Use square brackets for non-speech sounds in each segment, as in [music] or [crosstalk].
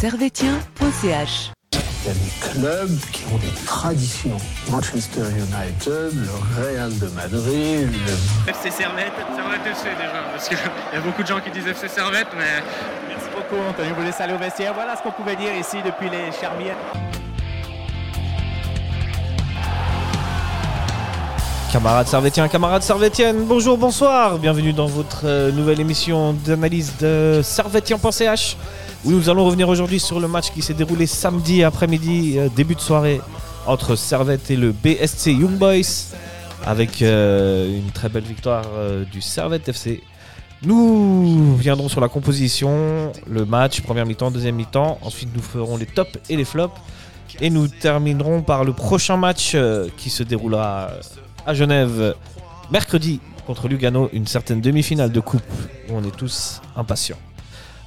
servetien.ch. Il y a des clubs qui ont des traditions. Manchester United, le Real de Madrid, le FC Servette, Servette FC déjà, parce qu'il y a beaucoup de gens qui disent FC Servette, mais Merci beaucoup, Anthony. Vous laisse aller au vestiaire. Voilà ce qu'on pouvait dire ici depuis les Charmières. Camarades servétiens, camarades servétiennes, bonjour, bonsoir, bienvenue dans votre euh, nouvelle émission d'analyse de servetien.ch où nous allons revenir aujourd'hui sur le match qui s'est déroulé samedi après-midi, euh, début de soirée, entre Servette et le BSC Young Boys, avec euh, une très belle victoire euh, du Servette FC. Nous viendrons sur la composition, le match, première mi-temps, deuxième mi-temps, ensuite nous ferons les tops et les flops, et nous terminerons par le prochain match qui se déroulera à Genève mercredi contre Lugano, une certaine demi-finale de coupe où on est tous impatients.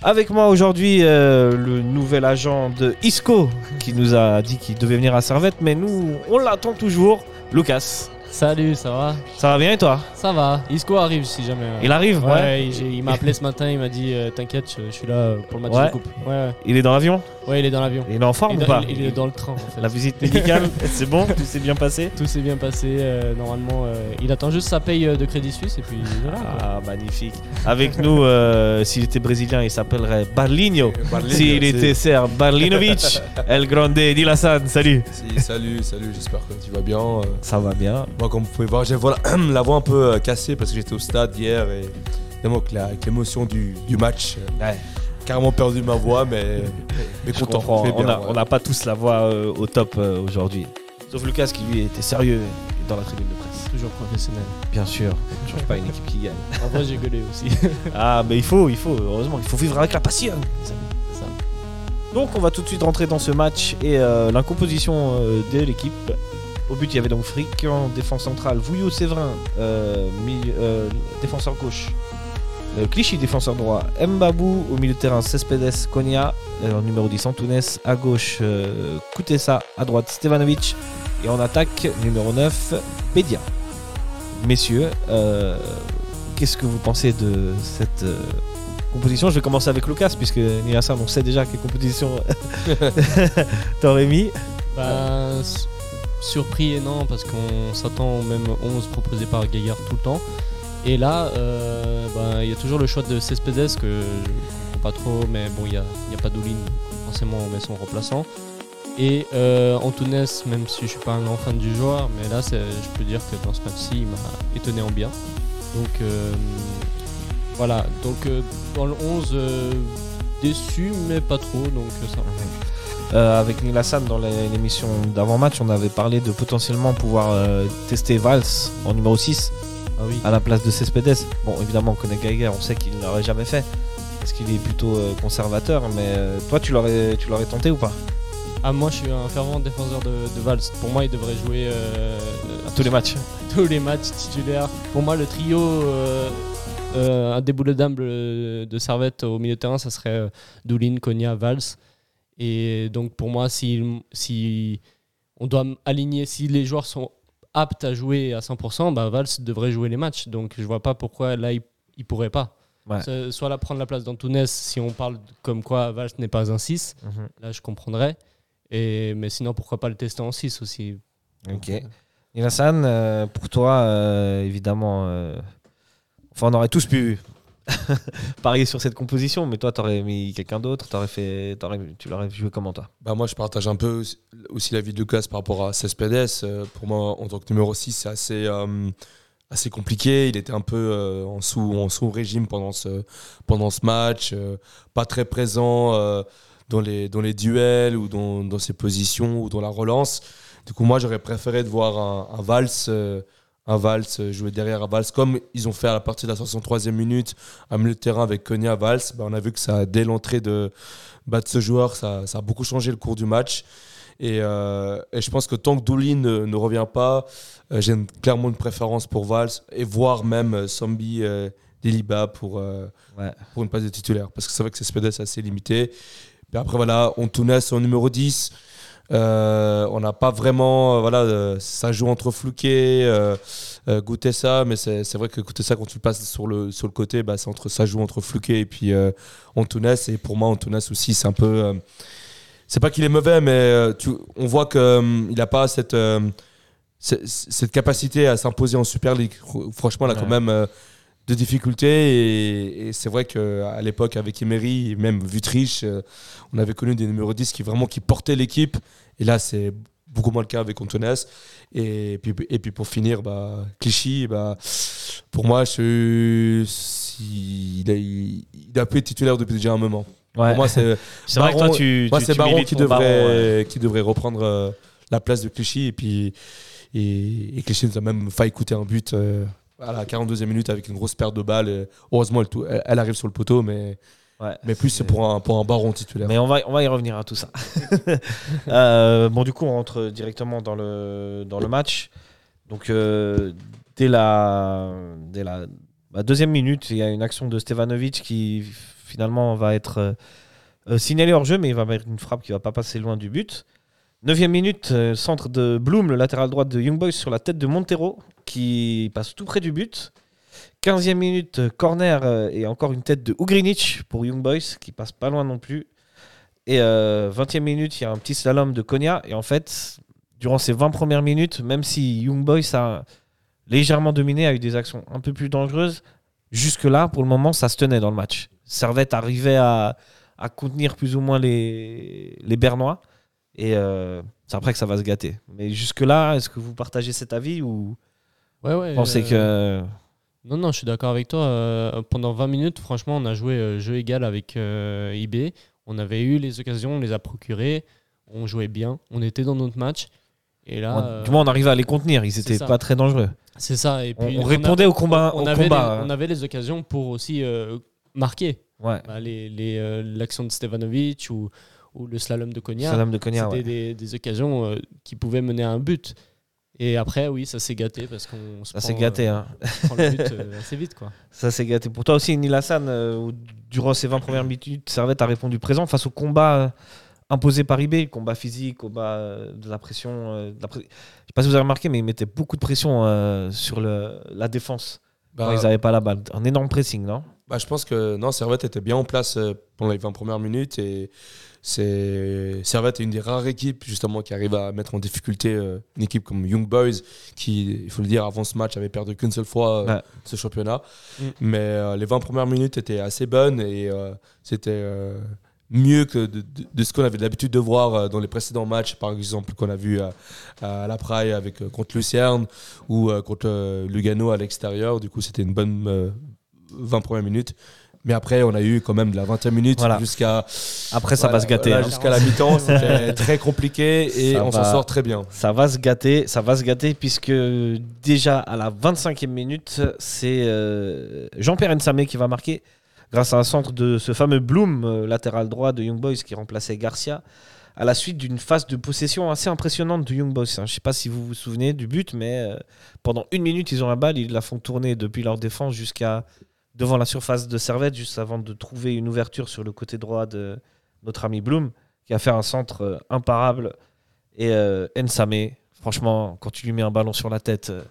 Avec moi aujourd'hui euh, le nouvel agent de Isco qui nous a dit qu'il devait venir à Servette, mais nous on l'attend toujours, Lucas. Salut, ça va? Ça va bien et toi? Ça va. Isco arrive si jamais. euh. Il arrive Ouais, il, m'a appelé ce matin, il m'a dit euh, T'inquiète, je, je suis là euh, pour le match Ouais. de coupe. Ouais, ouais. Il est dans l'avion? Ouais, il est dans l'avion. Il est en forme il, ou pas? il- il est dans le train en fait. La visite médicale, [laughs] c'est bon? Tout s'est bien passé? Tout s'est bien passé. euh, normalement, euh, il attend juste sa paye euh, de Crédit Suisse et puis voilà. quoi. Ah, magnifique. Avec nous, euh, s'il était brésilien, il s'appellerait Barlinho. S'il était serbe, Barlinovic. [laughs] El Grande d'Ilassan, salut. Si, salut, salut, j'espère que tu vas bien. Ça va bien. Moi, comme vous pouvez voir, j'ai voilà, [clears throat] la voix un peu euh, cassée parce que j'étais au stade hier et évidemment avec l'émotion du, du match, euh, Ouais. carrément perdu ma voix, mais, [laughs] mais Je content. je On n'a ouais. on n'a pas tous la voix euh, au top euh, aujourd'hui. Sauf Lucas qui lui était sérieux dans la tribune de presse. Toujours professionnel. Bien sûr, on ne change pas une équipe qui gagne. En vrai, j'ai gueulé aussi. [laughs] Ah, mais il faut, il faut, heureusement, il faut vivre avec la passion. ça. Donc on va tout de suite rentrer dans ce match et euh, la composition euh, de l'équipe. Au but, il y avait donc Frick en défense centrale, Vouillot Séverin, euh, mi- euh, défenseur gauche, euh, Clichy défenseur droit, Mbabou au milieu de terrain, Cespedes, Konya, euh, en numéro 10 Antunes, à gauche euh, Kutesa, à droite Stevanovic et en attaque numéro 9 Pedia. Messieurs, euh, qu'est-ce que vous pensez de cette euh, composition? Je vais commencer avec Lucas puisque Nilassan on sait déjà quelle composition [laughs] [laughs] t'aurais mis. Bah, surpris et non, parce qu'on s'attend au même 11 proposé par Gaillard tout le temps. Et là, euh, bah, il y a toujours le choix de Cespedes que je comprends pas trop, mais bon, il n'y a, y a pas d'Ouline, donc forcément on met son remplaçant. Et euh, Antunes, même si je suis pas un grand fan du joueur, mais là, je peux dire que dans ce match-ci, il m'a étonné en bien. Donc euh, voilà, donc euh, dans le 11, euh, déçu, mais pas trop, donc ça va. Euh, avec Nilassan dans l'émission d'avant-match, on avait parlé de potentiellement pouvoir euh, tester Valls en numéro 6 Ah oui. à la place de Cespedes. Bon, évidemment, on connaît Geiger, on sait qu'il ne l'aurait jamais fait parce qu'il est plutôt euh, conservateur, mais toi, tu l'aurais, tenté ou pas? Ah, moi je suis un fervent défenseur de, de Valls. Pour moi, il devrait jouer À tous les matchs. [laughs] tous les matchs titulaires. Pour moi, le trio indéboulonnable de Servette au milieu de terrain, ça serait Doulin, Konya, Valls. Et donc, pour moi, si, si on doit aligner, si les joueurs sont aptes à jouer à 100%, bah, Valls devrait jouer les matchs. Donc, je vois pas pourquoi là, il, il pourrait pas. Ouais. Soit là, prendre la place d'Antunes, si on parle comme quoi Valls n'est pas un 6, là, je comprendrais. Et, mais sinon, pourquoi pas le tester en 6 aussi? Ok. Nilassan, euh, pour toi, euh, évidemment, euh, enfin, on aurait tous pu [laughs] parier sur cette composition, mais toi, t'aurais mis quelqu'un d'autre, tu l'aurais joué comment toi? Bah, moi, je partage un peu aussi- l'avis de Lucas par rapport à Cespedes. Euh, pour moi, en tant que numéro 6, c'est assez, euh, assez compliqué. Il était un peu euh, en, sous, en sous-régime pendant ce, pendant ce match, pas très présent dans, les, dans les duels ou dans, dans ses positions ou dans la relance. Du coup, moi, j'aurais préféré de voir un, un Valls. Un Valls euh, jouer derrière un Valls comme ils ont fait à la partie de la 63e minute à milieu de terrain avec Konya Valls bah, on a vu que ça dès l'entrée de, bah, de ce joueur ça, ça a beaucoup changé le cours du match. Et, euh, et je pense que tant que Doulin ne, ne revient pas euh, j'ai clairement une préférence pour Valls et voire même euh, Sambi Deliba pour, Ouais. pour une place de titulaire parce que c'est vrai que c'est assez limité. Puis après voilà Antunes en numéro 10 Euh, on n'a pas vraiment, euh, voilà, euh, ça joue entre Flouquet, euh, Goutessa, mais c'est vrai que Goutessa, quand tu passes sur le, sur le côté, bah, c'est entre, ça joue entre Flouquet et puis Antunes. Et pour moi, Antunes aussi, c'est un peu. c'est pas qu'il est mauvais, mais tu, on voit qu'il n'a pas cette, cette, capacité à s'imposer en Super League. Fr- Franchement, il a Ouais. quand même de difficultés. Et, et c'est vrai qu'à l'époque, avec Emery, même Vutriche, euh, on avait connu des numéros 10 qui vraiment qui portaient l'équipe. Et là, c'est beaucoup moins le cas avec Antunes. Et puis, et puis pour finir, bah, Clichy, bah, pour moi, je, si- il, a, il, a pu être titulaire depuis déjà un moment. Ouais. Pour moi, c'est [laughs] que toi, Baron- tu, moi, tu- c'est tu Baron qui devrait, Baron, ouais. qui devrait reprendre euh, la place de Clichy. Et puis, et, et Clichy nous a même failli coûter un but euh, à la 42e minute avec une grosse perte de balles. Et heureusement, elle- elle arrive sur le poteau, mais, Ouais. mais plus c'est pour un, pour un Baron titulaire. Mais on va, on va y revenir à tout ça. [laughs] Euh, bon, du coup, on rentre directement dans le, dans le match. Donc, euh, dès la, dès la bah, deuxième minute, il y a une action de Stevanovic qui finalement va être euh, signalée hors jeu, mais il va mettre une frappe qui va pas passer loin du but. Neuvième minute, centre de Bloom, le latéral droit de Young Boys sur la tête de Montero, qui passe tout près du but. 15e minute, euh, corner euh, et encore une tête de Ugrinic pour Young Boys, qui passe pas loin non plus. Et euh, 20e minute, il y a un petit slalom de Konya. Et en fait, durant ces 20 premières minutes, même si Young Boys a légèrement dominé, a eu des actions un peu plus dangereuses, jusque-là, pour le moment, ça se tenait dans le match. Servette arrivait à, à contenir plus ou moins les, les Bernois. Et euh, c'est après que ça va se gâter. Mais jusque-là, est-ce que vous partagez cet avis ou Ouais, pensez euh, que. Non, non, je suis d'accord avec toi. Euh, pendant 20 minutes, franchement, on a joué euh, jeu égal avec euh, IB. On avait eu les occasions, on les a procurées. On jouait bien. On était dans notre match. Et là, du moins, on arrivait à les contenir. Ils c'est étaient ça. pas très dangereux. c'est ça. Et On, répondait au combat. on, au avait combat. les, on avait les occasions pour aussi euh, marquer. Ouais. Bah, les- les, euh, L'action de Stevanovic ou, ou le slalom de Konya, C'était ouais. des, des occasions euh, qui pouvaient mener à un but. Et après, oui, ça s'est gâté parce qu'on se Ça prend, s'est gâté. euh, Hein. on prend le but euh, [laughs] assez vite. Quoi. Ça s'est gâté. Pour toi aussi, Neil Hassan, euh, durant ces 20 premières minutes, Servette a répondu présent face au combat imposé par IB, le combat physique, combat de la pression. de la pré- Je sais pas si vous avez remarqué, mais ils mettaient beaucoup de pression euh, sur le, la défense Bah, quand ils n'avaient pas la balle. Un énorme pressing, non? Bah, je pense que non, Servette était bien en place pendant les 20 premières minutes et c'est Servette est une des rares équipes justement qui arrive à mettre en difficulté euh, une équipe comme Young Boys qui, il faut le dire, avant ce match avait perdu qu'une seule fois euh, Ouais. ce championnat. Mm. Mais euh, les 20 premières minutes étaient assez bonnes et euh, c'était euh, mieux que de, de- de ce qu'on avait l'habitude de voir dans les précédents matchs, par exemple qu'on a vu à, à la Praille avec contre Lucerne ou contre Lugano à l'extérieur. Du coup, c'était une bonne euh, 20 premières minutes. Mais après, on a eu quand même de la 20e minute Voilà. jusqu'à Après, ça voilà, va se gâter. voilà, hein. jusqu'à la mi-temps. [laughs] C'était très compliqué et Ça on s'en sort très bien. Ça va se gâter, ça va se gâter puisque déjà à la 25e minute, c'est euh, Jean-Pierre Nsamé qui va marquer grâce à un centre de ce fameux Bloom, euh, latéral droit de Young Boys qui remplaçait Garcia, à la suite d'une phase de possession assez impressionnante de Young Boys. hein. Je ne sais pas si vous vous souvenez du but, mais euh, pendant une minute, ils ont la balle, ils la font tourner depuis leur défense jusqu'à devant la surface de Servette, juste avant de trouver une ouverture sur le côté droit de notre ami Bloom, qui a fait un centre euh, imparable. Et euh, Nsamé, franchement, quand tu lui mets un ballon sur la tête, euh,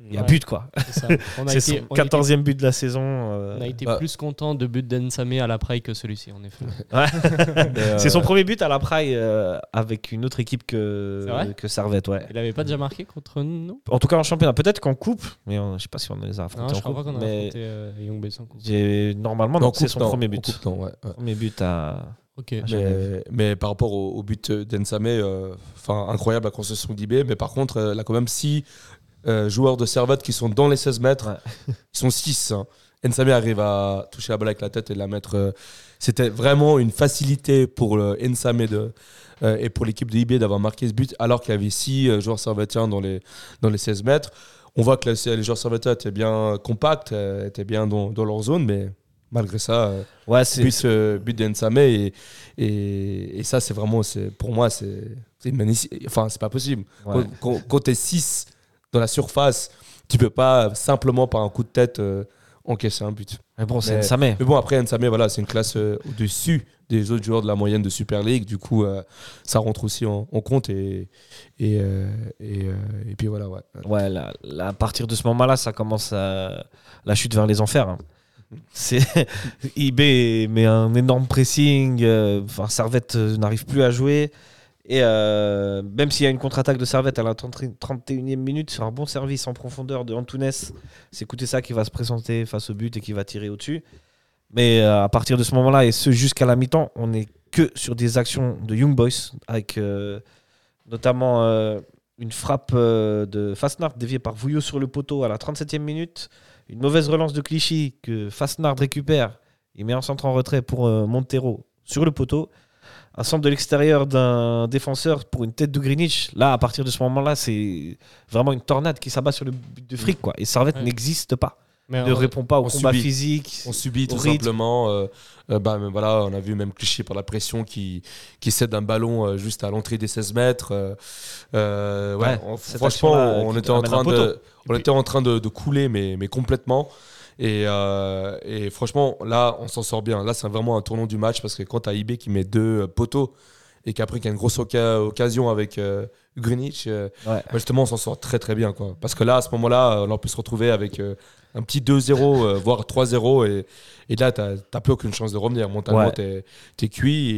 il y a Ouais, but quoi. c'est ça. [laughs] On a C'est été, son on a été- 14e but de la saison. euh, on a été Bah. plus content de but d'Ensamé à la Praille que celui-ci, en effet. [laughs] Euh, C'est son premier but à la Praille euh, avec une autre équipe que, que Servette. Ouais. Il avait pas déjà marqué contre nous? En tout cas en championnat, peut-être qu'en coupe, mais on- je sais pas si on les a affrontés Non, je en crois pas coupe. qu'on a mais affronté euh, Young Boys en coupe. normalement, c'est son non, premier but. coupe, non, ouais, ouais. Premier but à. Ok. à Genève. Mais, mais par rapport au, au but d'Ensame, euh, enfin incroyable la concession d'IB, mais par contre, euh, a quand même 6 joueurs de Servette qui sont dans les 16 mètres. Ouais. Ils sont 6. Ensame arrive à toucher la balle avec la tête et la mettre. euh, C'était vraiment une facilité pour le Nsame de, euh, et pour l'équipe de IB d'avoir marqué ce but, alors qu'il y avait 6 joueurs servétiens dans les, dans les 16 mètres. On voit que les joueurs servétiens étaient bien compacts, euh, étaient bien dans, dans leur zone, mais malgré ça. euh, Ouais, c'est. but, euh, but d'Ensame et, et, et ça c'est vraiment c'est pour moi c'est enfin c'est pas possible ouais. quand, quand, tu es 6 dans la surface tu peux pas simplement par un coup de tête euh, encaissé un but. Mais bon, c'est Nsame. Mais bon, après, Nsame, voilà, c'est une classe euh, au-dessus des autres joueurs de la moyenne de Super League. Du coup, euh, ça rentre aussi en, en compte. Et, et, et, et puis voilà, ouais. Ouais, là, là, à partir de ce moment-là, ça commence à... la chute vers les enfers. hein. C'est [laughs] IB met un énorme pressing. Enfin, Servette n'arrive plus à jouer. Et euh, même s'il y a une contre-attaque de Servette à la 30 31e minute sur un bon service en profondeur de Antunes, c'est écouter ça qui va se présenter face au but et qui va tirer au-dessus. Mais euh, à partir de ce moment-là, et ce jusqu'à la mi-temps, on n'est que sur des actions de Young Boys, avec euh, notamment une frappe de Fastnard déviée par Vouillot sur le poteau à la 37e minute, une mauvaise relance de Clichy que Fastnard récupère, il met un centre en retrait pour Montero sur le poteau, un centre de l'extérieur d'un défenseur pour une tête de Greenwich. Là, à partir de ce moment-là, c'est vraiment une tornade qui s'abat sur le but de fric. Quoi. Et Servette Ouais. n'existe pas, Mais ne répond pas au combat subit. physique. On subit tout rythme. simplement. euh, euh, bah, voilà, on a vu même Clichy par la pression qui, qui cède un ballon euh, juste à l'entrée des 16 mètres. ouais, Ouais, on- cette franchement, on était en train de, on était en train de, de couler, mais, mais complètement. Et, euh, et franchement, là, on s'en sort bien. Là, c'est vraiment un tournant du match parce que quand tu as IB qui met deux euh, poteaux et qu'après qu'il y a une grosse oca- occasion avec euh, Greenwich, euh, Ouais. bah, justement, on s'en sort très très bien. Quoi. Parce que là, à ce moment-là, on peut se retrouver avec euh, un petit 2-0, euh, voire 3-0. Et, et là, tu n'as plus aucune chance de revenir. Mentalement, Ouais. tu es, cuit.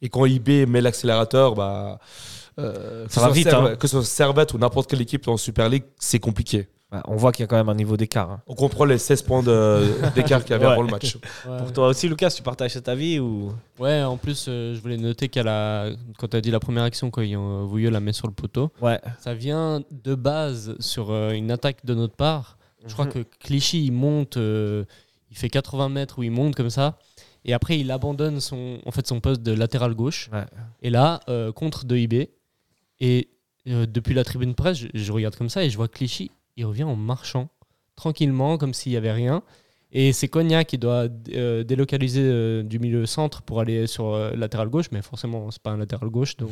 Et, et quand IB met l'accélérateur, bah, que Ça ce va soit vite, Servette- hein. Que ce soit Servette ou n'importe quelle équipe en Super League, c'est compliqué. Ouais, on voit qu'il y a quand même un niveau d'écart. hein. On comprend les 16 points de- [laughs] d'écart qu'il y avait Ouais. avant le match. ouais. Pour toi aussi, Lucas, tu partages cet avis ou... Ouais, en plus, euh, je voulais noter qu'à la... quand tu as dit la première action, quand euh, Vouillot la met sur le poteau, Ouais. ça vient de base sur euh, une attaque de notre part. Je crois Mhm. que Clichy, il monte, euh, il fait 80 mètres où il monte comme ça. Et après, il abandonne son, en fait, son poste de latéral gauche. Ouais. Et là, euh, contre de IB. Et euh, depuis la tribune presse, je, je regarde comme ça et je vois Clichy, il revient en marchant, tranquillement, comme s'il n'y avait rien. Et c'est Cognac qui doit euh, délocaliser euh, du milieu centre pour aller sur euh, latéral gauche, mais forcément, c'est pas un latéral gauche. Donc,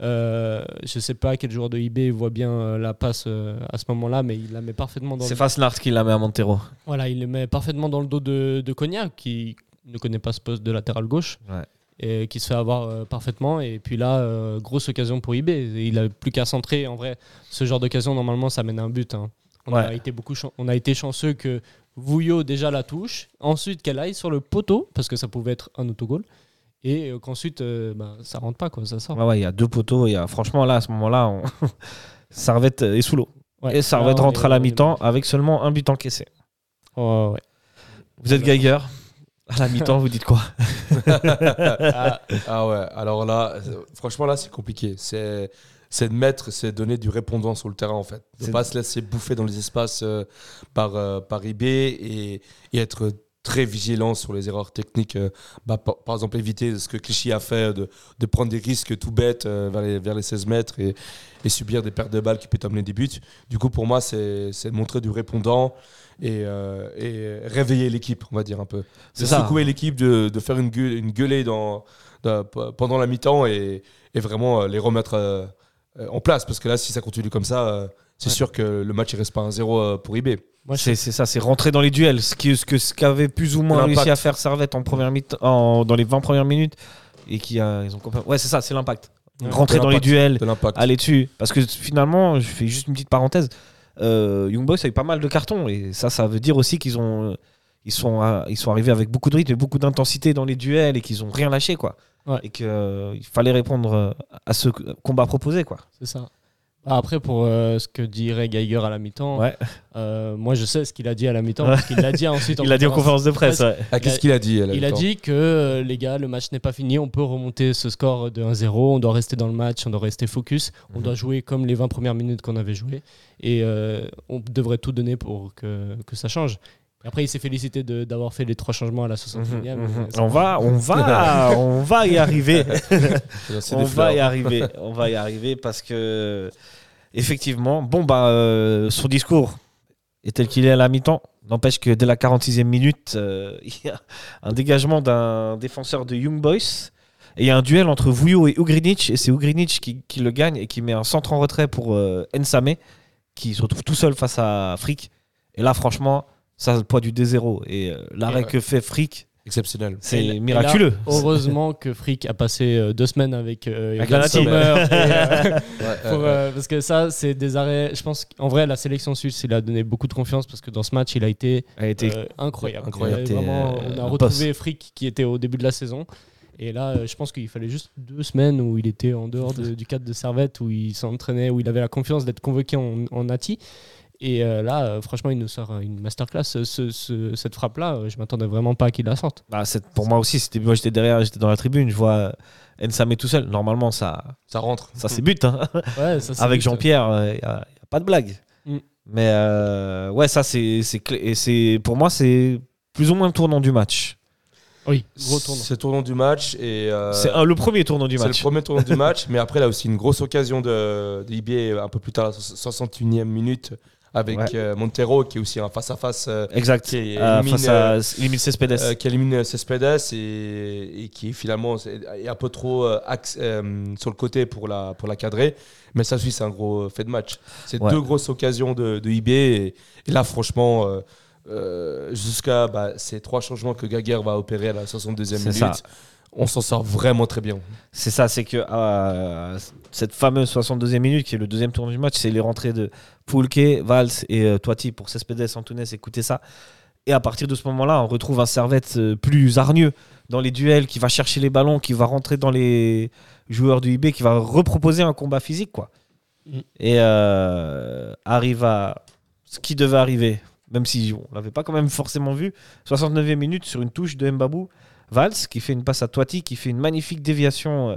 je sais pas quel joueur de IB voit bien la passe à ce moment-là, mais il la met parfaitement dans C'est le... Fastnard qui la met à Montero. Voilà, il le met parfaitement dans le dos de, de Cognac, qui ne connaît pas ce poste de latéral gauche, Ouais. Et qui se fait avoir euh, parfaitement. Et puis là, euh, grosse occasion pour IB. Il a plus qu'à centrer. En vrai, ce genre d'occasion, normalement, ça mène à un but. hein. On, a été beaucoup on a été chanceux que Vouillot déjà la touche, ensuite qu'elle aille sur le poteau, parce que ça pouvait être un autogol, et euh, qu'ensuite, bah, ça rentre pas, quoi, ça sort. Ouais, ouais, il y a deux poteaux. Y a... Franchement, là, à ce moment-là, on... [laughs] Servette est sous l'eau. Ouais. Et on rentre à la mi-temps avec seulement un but encaissé. Oh, ouais. Vous êtes Geiger? À la mi-temps, vous dites quoi [laughs] Ah, Ah ouais, alors là, franchement, là, c'est compliqué. C'est c'est de mettre, c'est de donner du répondant sur le terrain, en fait. De pas se laisser bouffer dans les espaces euh, par, euh, par IB et, et être très vigilant sur les erreurs techniques. euh, bah, par, par exemple, éviter ce que Clichy a fait, de, de prendre des risques tout bêtes euh, vers, les, vers les 16 mètres et, et subir des pertes de balles qui peuvent amener des buts. Du coup, pour moi, c'est c'est de montrer du répondant et, euh, et réveiller l'équipe, on va dire un peu. C'est secouer l'équipe, de, de faire une, gueule, une gueulée dans, pendant la mi-temps et, et vraiment euh, les remettre euh, en place. Parce que là, si ça continue comme ça, c'est Ouais. sûr que le match ne reste pas 1-0 euh, pour IB. C'est c'est ça, c'est rentrer dans les duels. Ce qui- ce que ce qu'avait plus ou moins L'impact. réussi à faire Servette en première en- dans les 20 premières minutes. Et qui a, ils ont Ouais, c'est ça, c'est l'impact. Ouais. Rentrer dans les duels, De l'impact. aller dessus. Parce que finalement, je fais juste une petite parenthèse. Euh, Young Boys a eu pas mal de cartons. Et ça, ça veut dire aussi qu'ils ont. Ils sont, à- ils sont arrivés avec beaucoup de rythme et beaucoup d'intensité dans les duels et qu'ils ont rien lâché quoi. Ouais. Et qu'il fallait répondre euh, à ce combat proposé quoi. C'est ça. Ah, Après, pour euh, ce que dirait Geiger à la mi-temps, Ouais. euh, moi je sais ce qu'il a dit à la mi-temps, parce qu'il l'a dit ensuite [laughs] en Il l'a dit en conférence de presse. ouais. Ah, Qu'est-ce qu'il a dit à la Il a dit que euh, les gars, le match n'est pas fini, on peut remonter ce score de 1-0, on doit rester dans le match, on doit rester focus, on Mhm. doit jouer comme les 20 premières minutes qu'on avait joué et euh, on devrait tout donner pour que, que ça change. Après, il s'est félicité de- d'avoir fait les trois changements à la 61e. Mhm, mhm. On va, on va, [laughs] on va y arriver. [laughs] On va y arriver. On va y arriver parce que effectivement, bon bah euh, son discours est tel qu'il est à la mi-temps. N'empêche que dès la 46e minute, euh, [laughs] il y a un dégagement d'un défenseur de Young Boys. Et il y a un duel entre Vouillot et Ugrinic. Et c'est Ugrinic qui, qui le gagne et qui met un centre en retrait pour euh, Nsame, qui se retrouve tout seul face à Frick. Et là, franchement, Ça a le poids du D0. Et euh, l'arrêt Ouais. que fait Frick, Exceptionnel. c'est Et- miraculeux. là, heureusement que Frick a passé euh, deux semaines avec, euh, Avec Yann la Sommer. [laughs] et, euh, Ouais, [laughs] pour, ouais, euh, parce que ça, c'est des arrêts. Je pense qu'en vrai, la sélection suisse, il a donné beaucoup de confiance parce que dans ce match, il a été Elle a été euh, incroyable. incroyable. Il a vraiment, T'es, on a un retrouvé Frick qui était au début de la saison. Et là, euh, je pense qu'il fallait juste deux semaines où il était en dehors de- du cadre de Servette, où il s'entraînait, où il avait la confiance d'être convoqué en, en Nati. Et euh, là, euh, franchement, il nous sort une masterclass. Ce- ce- cette frappe-là, euh, je m'attendais vraiment pas qu'il la sorte. Bah, pour moi aussi, c'était moi j'étais derrière, j'étais dans la tribune, je vois euh, Nsame tout seul. Normalement, ça, Ça rentre. ça c'est but. hein. [laughs] Ouais, ça, c'est Avec. Jean-Pierre, il n'y a, pas de blague. Mm. Mais euh, ouais, ça c'est c'est clé- et c'est pour moi c'est plus ou moins le tournant du match. Oui, gros tournant. C'est le tournant du match et. euh, c'est le premier tournant du C'est le match. premier tournant du [laughs] match, mais après, là aussi, une grosse occasion de, de IB un peu plus tard, à la 61e minute, avec Ouais. euh, Montero, qui est aussi un face-à-face euh, Exact. qui Euh, élimine, face à élimine Cespedes. euh, qui élimine Cespedes et, et qui finalement est un peu trop euh, axe- euh, sur le côté pour la, pour la cadrer. Mais ça aussi, c'est un gros fait de match. C'est Ouais. deux grosses occasions de, de IB. Et, et là, franchement, euh, euh, jusqu'à bah, ces trois changements que Gaguerre va opérer à la 62e C'est minute, ça. On s'en sort vraiment très bien. C'est ça, c'est que euh, cette fameuse 62e minute, qui est le deuxième tournant du match, c'est les rentrées de Poulke, Valls et euh, Toiti pour Cespedes, Antunes, écoutez ça. Et à partir de ce moment-là, on retrouve un Servette euh, plus hargneux dans les duels, qui va chercher les ballons, qui va rentrer dans les joueurs du IB, qui va reproposer un combat physique. quoi. Mm. Et euh, arrive à ce qui devait arriver, même si on l'avait pas quand même forcément vu, 69e minute sur une touche de Mbabou. Valls qui fait une passe à Toiti, qui fait une magnifique déviation euh,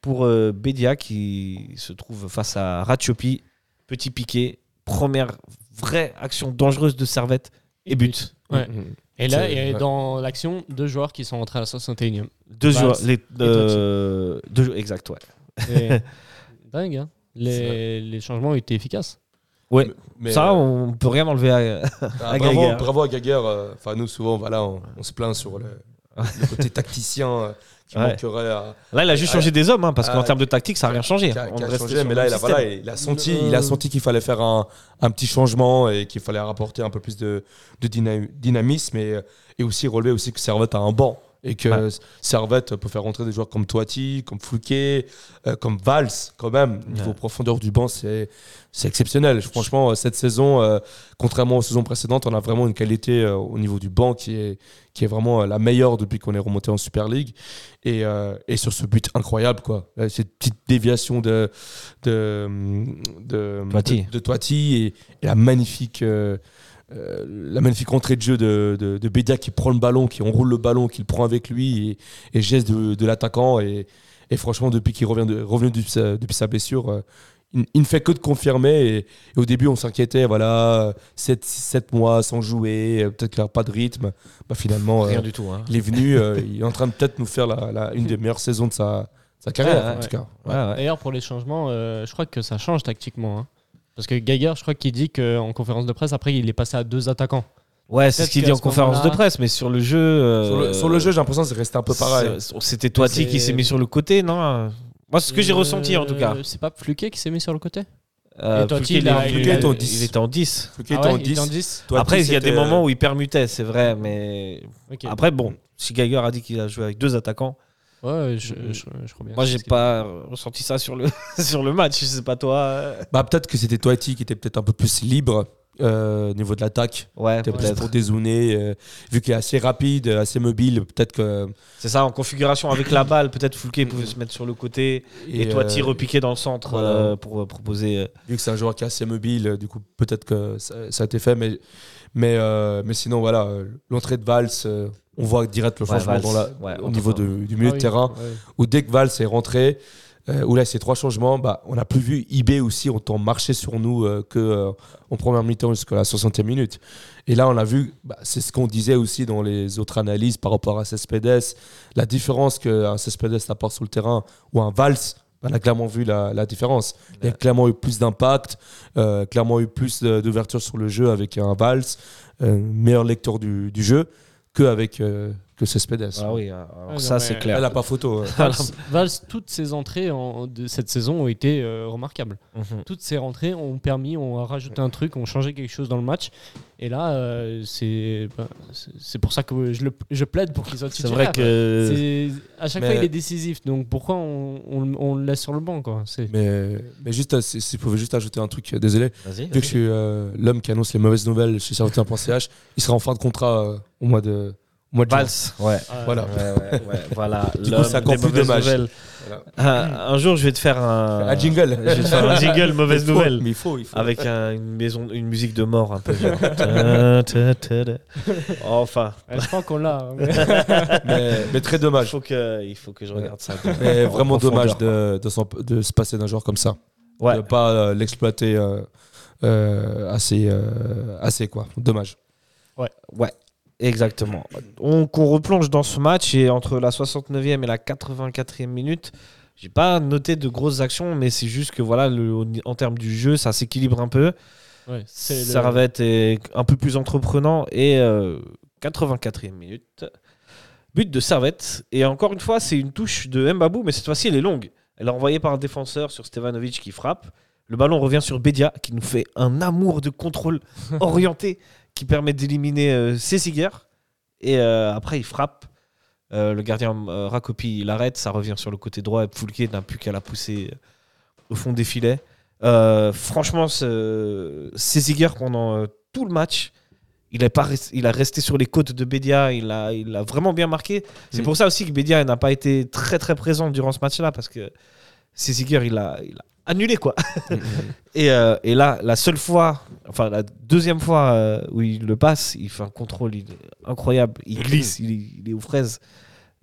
pour euh, Bedia qui se trouve face à Ratchopi. Petit piqué, première vraie action dangereuse de Servette et but. Ouais. Mhm. Et là, et dans l'action, deux joueurs qui sont entrés à la 61e. Deux Valls joueurs, les, et euh, deux jou- exact, ouais. [laughs] Dingue, hein les, les changements ont été efficaces. Ouais, Mais, ça, euh, on peut rien enlever à. Ah, [laughs] à bravo, Gaguerre. bravo à Gaguerre. Enfin, nous, souvent, voilà, on, on se plaint sur le, le côté tacticien euh, qui Ouais. manquerait à, Là, il a juste Ah, changé des hommes, hein, parce qu'en ah, termes de tactique, ça n'a rien changé. qui a, On qui a restait changé, sur mais là, il a, système. voilà, il a senti, Euh, il a senti qu'il fallait faire un, un petit changement et qu'il fallait rapporter un peu plus de, de dyna- dynamisme et, et aussi relever aussi que Servette a un banc et que Ouais. Servette peut faire rentrer des joueurs comme Toiti, comme Fouquet, euh, comme Valls quand même. Niveau Ouais. profondeur du banc, c'est c'est exceptionnel. Franchement, euh, cette saison, euh, contrairement aux saisons précédentes, on a vraiment une qualité euh, au niveau du banc qui est, qui est vraiment la meilleure depuis qu'on est remonté en Super League. Et, et sur ce but incroyable, quoi. Cette petite déviation de, de, de, Toiti. de, de Toiti et, et la magnifique. Euh, la magnifique entrée de jeu de, de, de Bedia qui prend le ballon, qui enroule le ballon, qui le prend avec lui et, et geste de, de l'attaquant. Et, et franchement, depuis qu'il revient de, revenu depuis sa, depuis sa blessure, euh, il, ne fait que de confirmer. Et, et au début, on s'inquiétait, voilà, 7, mois sans jouer, euh, peut-être qu'il n'a pas de rythme. Bah, finalement, euh, Rien du tout. hein. il est venu, euh, [laughs] il est en train de peut-être nous faire la, la- une des meilleures saisons de sa, sa carrière, Ouais, en ouais. tout cas. Ouais, ouais. D'ailleurs, pour les changements, euh, je crois que ça change tactiquement. hein. Parce que Geiger, je crois qu'il dit qu'en conférence de presse, après, il est passé à deux attaquants. Ouais, c'est ce qu'il dit en ce conférence de presse, mais sur le jeu. euh, Sur, le, sur le jeu, j'ai l'impression que c'est resté un peu pareil. C'était Toiti C'est- qui s'est mis sur le côté, non? Moi, c'est ce que j'ai Euh, ressenti en tout cas. C'est pas Fluquet qui s'est mis sur le côté? Euh, il a- il, il a- il était en 10. il était en 10. Fouquet Ah était ouais, en il était 10. en 10 Toiti, Après, il y a des c'était- moments où il permutait, c'est vrai, mais après, bon, si Geiger a dit qu'il a joué avec deux attaquants, Ouais, je, je, je crois bien. moi, j'ai pas ressenti ça sur le, [laughs] sur le match. Je sais pas toi. Bah, peut-être que c'était Toiti qui était peut-être un peu plus libre euh, au niveau de l'attaque. Ouais, Peut-être peut-être. pour dézooner. euh, vu qu'il est assez rapide, assez mobile, peut-être que. C'est ça, en configuration avec la balle, peut-être Foulquet [clears throat] pouvait se mettre sur le côté et, Toiti euh, repiquer dans le centre voilà. euh, pour proposer. Vu que c'est un joueur qui est assez mobile, du coup, peut-être que ça, ça a été fait. Mais, mais, euh, mais sinon, voilà, l'entrée de Valls, euh, on voit direct le Ouais, changement Valls, dans la- ouais, au niveau de- du milieu Ah de oui, terrain. ouais. Où dès que Valls est rentré, euh, où là, ces trois changements, bah, on n'a plus vu IB aussi autant marcher sur nous euh, que euh, en première mi-temps jusqu'à la 60e minute. Et là, on a vu, bah, c'est ce qu'on disait aussi dans les autres analyses par rapport à Cespedes, la différence qu'un Cespedes apporte sur le terrain ou un Valls. On a clairement vu la, la différence. Il y a clairement eu plus d'impact, euh, clairement eu plus d'ouverture sur le jeu avec un Valls, euh, meilleur lecteur du, du jeu qu'avec euh, que Cespedes. Ah oui, alors non, ça mais- c'est clair. Elle a pas photo. ouais. [laughs] Valls, Valls, toutes ses entrées en- de cette saison ont été euh, remarquables. Mhm. Toutes ces rentrées ont permis, ont rajouté un truc, ont changé quelque chose dans le match. Et là, euh, c'est bah, c'est- c'est pour ça que je, le, je plaide pour qu'il soit C'est titulaire. vrai que C'est- À chaque Mais- fois, il est décisif. Donc pourquoi on, on- on le laisse sur le banc quoi? C'est- Mais, mais juste, euh, si, vous pouvez juste ajouter un truc, euh, désolé. Vas-y. Vu que je suis euh, l'homme qui annonce les mauvaises nouvelles chez Servetien.ch, il sera en fin de contrat euh, au mois de, mois de. Valls, ouais. Voilà. Ouais, ouais, ouais, voilà. [laughs] Du coup, encore des plus dommage. nouvelles. Voilà. Un jour, je vais te faire un, Un jingle. Je vais te faire un jingle [laughs] mauvaise Il faut, nouvelle. Mais il faut, il faut. Avec un- une maison, une musique de mort un peu. genre. [laughs] Enfin, Ouais, je crois qu'on l'a. hein. mais, mais très il dommage. faut que, il faut que je regarde ça. Mais En vraiment dommage de, de, se passer d'un joueur comme ça. Ouais. De ne pas euh, l'exploiter euh, euh, assez, euh, assez, quoi. Dommage. Ouais, exactement. On, qu'on replonge dans ce match et entre la 69e et la 84e minute, j'ai pas noté de grosses actions, mais c'est juste que voilà, le- en termes du jeu, ça s'équilibre un peu. Ouais, c'est le- Servette est un peu plus entreprenant et euh, 84e minute. But de Servette. Et encore une fois, c'est une touche de Mbabou, mais cette fois-ci, elle est longue. Elle est envoyée par un défenseur sur Stevanovic qui frappe. Le ballon revient sur Bedia qui nous fait un amour de contrôle [laughs] orienté qui permet d'éliminer euh, Cessiger. Et euh, après, il frappe. Euh, le gardien Rakopi, il arrête. Ça revient sur le côté droit et Foulke n'a plus qu'à la pousser au fond des filets. Euh, franchement, Cessiger, pendant euh, tout le match, il, est pas il a resté sur les côtes de Bédia. Il a, il a vraiment bien marqué. C'est Mm. pour ça aussi que Bédia n'a pas été très très présent durant ce match-là parce que Cessiger, il a, il a annulé quoi. [laughs] Et, euh, et là, la seule fois, enfin la deuxième fois euh, où il le passe, il fait un contrôle il est incroyable. Il glisse, il, est- il est aux fraises.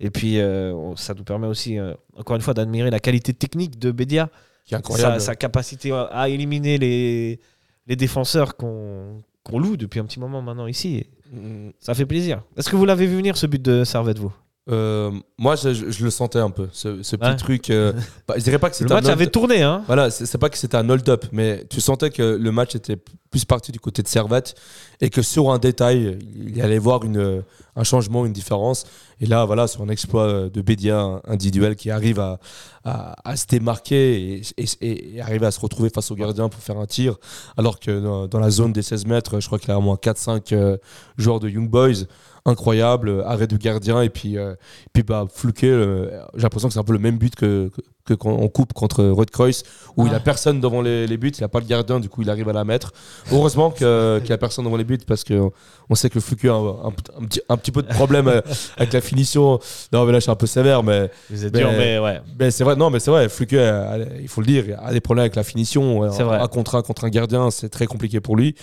Et puis, euh, ça nous permet aussi, encore une fois, d'admirer la qualité technique de Bédia, Qui est incroyable. sa, sa capacité à- éliminer les, les défenseurs qu'on loue depuis un petit moment maintenant ici. Mm. Ça fait plaisir. Est-ce que vous l'avez vu venir ce but de Servette, vous? Euh, moi, je, je- je le sentais un peu, ce, ce petit Ouais. truc. euh, [laughs] bah, je dirais pas que Le c'était match un avait tourné, hein Voilà, c'est pas que c'était un hold-up, mais tu sentais que le match était plus parti du côté de Servette et que sur un détail, il allait voir une, un changement, une différence. Et là, voilà, sur un exploit de Bédia individuel qui arrive à, à, à se démarquer et, et- et arriver à se retrouver face au gardien pour faire un tir, alors que dans, dans la zone des 16 mètres, je crois qu'il y a au moins 4-5 euh, joueurs de Young Boys. Incroyable, euh, arrêt du gardien et puis, euh, puis bah, euh, j'ai l'impression que c'est un peu le même but que, que quand on coupe contre Redkreuz où il a personne devant les, les buts, il n'a pas le gardien, du coup il arrive à la mettre. Heureusement que- [laughs] qu'il n'y a personne devant les buts parce que on sait que Fluke a un, un- un petit, un petit peu de problème euh, avec la finition. Non mais là je suis un peu sévère, mais, Vous êtes Mais- dur, mais ouais. mais c'est vrai, non mais c'est vrai, Fluke, euh, il faut le dire, a des problèmes avec la finition. C'est vrai. Un contre un contre un gardien, c'est très compliqué pour lui.